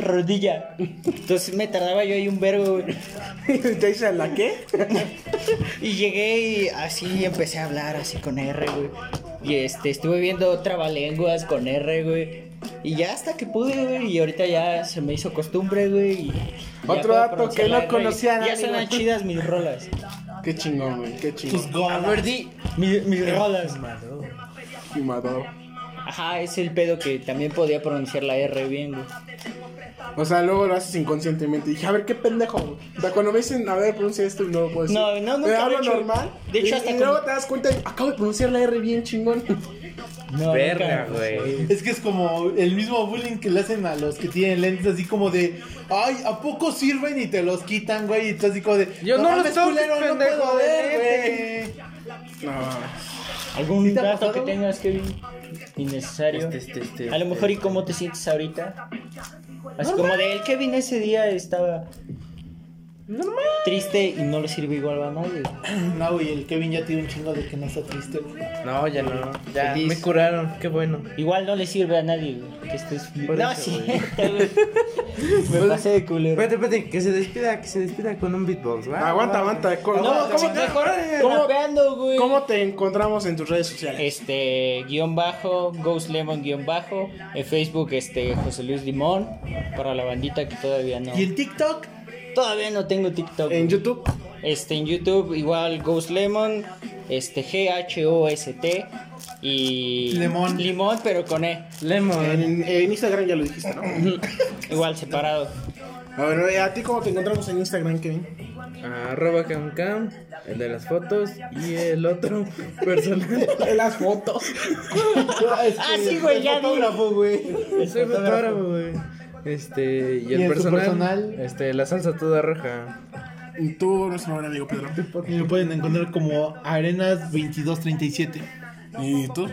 rodilla. Entonces me tardaba yo ahí un vergo. ¿Te dice la qué? Y llegué y así empecé a hablar así con R, güey. Y este, estuve viendo trabalenguas con R, güey. Y ya hasta que pude, güey. Y ahorita ya se me hizo costumbre, güey. y Otro dato que no conocía Ya suenan chidas mis rolas. Qué chingón, güey, qué chingón. A ver, di. mi- mis rolas. Fumador. Ajá, es el pedo que también podía pronunciar la R bien, güey. O sea, luego lo haces inconscientemente. Y dije, a ver, qué pendejo. güey. O sea, cuando me dicen, a ver, pronuncia esto y no lo puedo decir. No, no, lo he hablo hecho. normal. De hecho, y, hasta y luego te das cuenta, acabo de pronunciar la R bien chingón. No, Verga, güey. Es que es como el mismo bullying que le hacen a los que tienen lentes, así como de, ay, ¿a poco sirven y te los quitan, güey? Y tú así como de, Yo no los mames, toques, culero, no puedo ver, vete". güey. No, ¿Algún ¿Sí te dato pasado? que tengas, Kevin? Innecesario. Este, este, este, A lo este. mejor, ¿y cómo te sientes ahorita? Así como de el Kevin ese día estaba triste y no le sirve igual a nadie. No, güey, el Kevin ya tiene un chingo de que no está triste, güey. No, ya no. Ya Feliz. me curaron. Qué bueno. Igual no le sirve a nadie, güey, que estés... Por no, eso, sí. Me pasé de culero. Espérate, espérate, que se despida, que se despida con un beatbox, ¿va? aguanta, Va, aguanta. ¿Cómo, No, cómo ¿cómo te, mejor cómo- rapeando, güey? cómo te encontramos en tus redes sociales? Este, guion bajo, Ghost Lemon guion bajo, en Facebook, este, José Luis Limón, para la bandita que todavía no. ¿Y en TikTok? Todavía no tengo TikTok. En YouTube. Este, en YouTube, igual Ghost Lemon, este, G-H-O-S-T y. Lemón. Limón, pero con E. Lemon. En, en Instagram ya lo dijiste, ¿no? Igual separado. A ver, ¿a ti cómo te encontramos en Instagram, Kevin? Arroba camcam, el de las fotos y el otro personal. Las fotos. Ah, sí, güey, ya vi. fotógrafo, güey. Soy fotógrafo, güey. Este, y el ¿Y en su personal, personal? Este, la salsa toda roja. Y tú, nuestro buen amigo Pedro. Y me pueden encontrar como Arenas2237. ¿Y tú?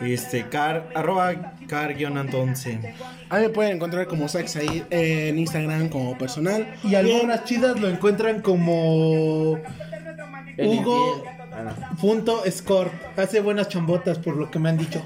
Este, car, arroba car-11. A mí me pueden encontrar como Sax ahí en Instagram como personal. Y algunas chidas lo encuentran como Hugo punto score. Hace buenas chambotas por lo que me han dicho.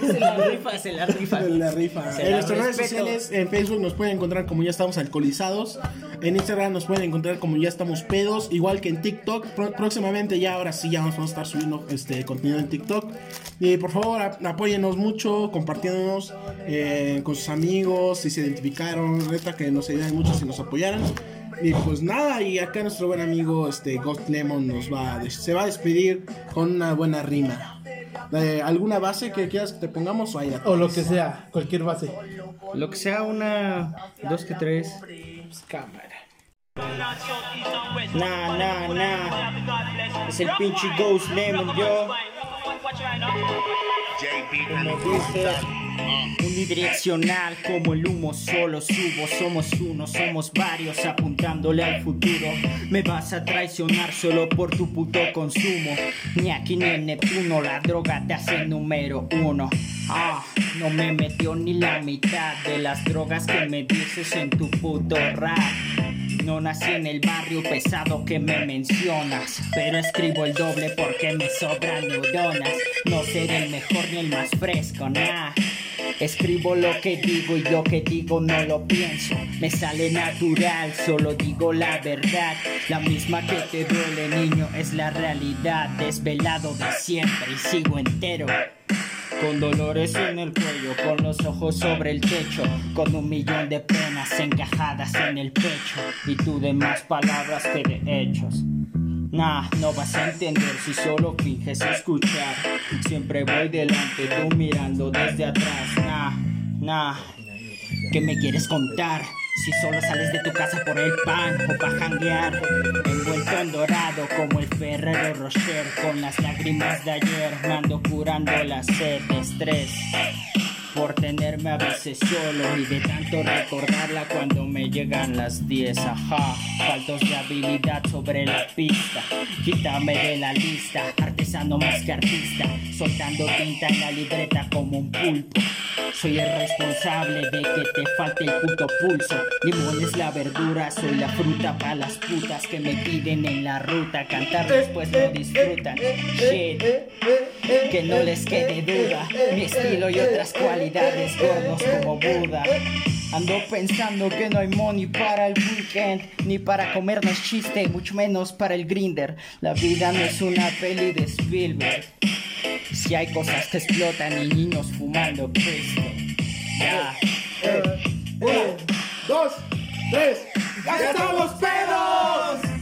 Se la rifa, se la rifa. La rifa. Se En la nuestras redes sociales, en Facebook nos pueden encontrar como ya estamos alcoholizados. En Instagram nos pueden encontrar como ya estamos pedos. Igual que en TikTok. Pro- próximamente ya, ahora sí, ya nos vamos a estar subiendo este contenido en TikTok. Y por favor, ap- apóyenos mucho, compartiéndonos eh, con sus amigos, si se identificaron. Neta que nos ayudan mucho si nos apoyaran. Y pues nada, y acá nuestro buen amigo este Ghost Lemon nos va a se va a despedir con una buena rima. Eh, ¿Alguna base que quieras que te pongamos o ahí la O lo que sea, cualquier base. Lo que sea, una, dos que tres. Cámara. Nah, nah, nah. Es el pinche Ghost Lemon, yo. Como dice, unidireccional como el humo, solo subo. Somos uno, somos varios apuntándole al futuro. Me vas a traicionar solo por tu puto consumo. Ni aquí ni en Neptuno, la droga te hace número uno. Ah, no me metió ni la mitad de las drogas que me dices en tu puto rap. No nací en el barrio pesado que me mencionas, pero escribo el doble porque me sobran neuronas. No seré el mejor ni el más fresco, nah. Escribo lo que digo y lo que digo no lo pienso. Me sale natural, solo digo la verdad. La misma que te duele, niño, es la realidad. Desvelado de siempre y sigo entero. Con dolores en el cuello, con los ojos sobre el techo, con un millón de penas encajadas en el pecho y tú de más palabras que de hechos. Nah, no vas a entender si solo finges escuchar. Siempre voy delante, tú mirando desde atrás. Nah, nah, ¿qué me quieres contar? Si solo sales de tu casa por el pan o pa' janguear Envuelto en dorado como el Ferrero Rocher Con las lágrimas de ayer me ando curando la sed de estrés por tenerme a veces solo y de tanto recordarla cuando me llegan las 10, ajá. Faltos de habilidad sobre la pista, quítame de la lista, artesano más que artista, soltando tinta en la libreta como un pulpo. Soy el responsable de que te falte el puto pulso. Limón es la verdura, soy la fruta para las putas que me piden en la ruta. Cantar después no disfrutan. Shit, que no les quede duda. Mi estilo y otras cualidades gordos como Buda. Ando pensando que no hay money para el weekend, ni para comernos chiste, mucho menos para el grinder. La vida no es una peli de Spielberg. Si hay cosas que explotan y niños fumando Cristo. Ya. Uno, dos, tres. ¡Ya estamos pedos!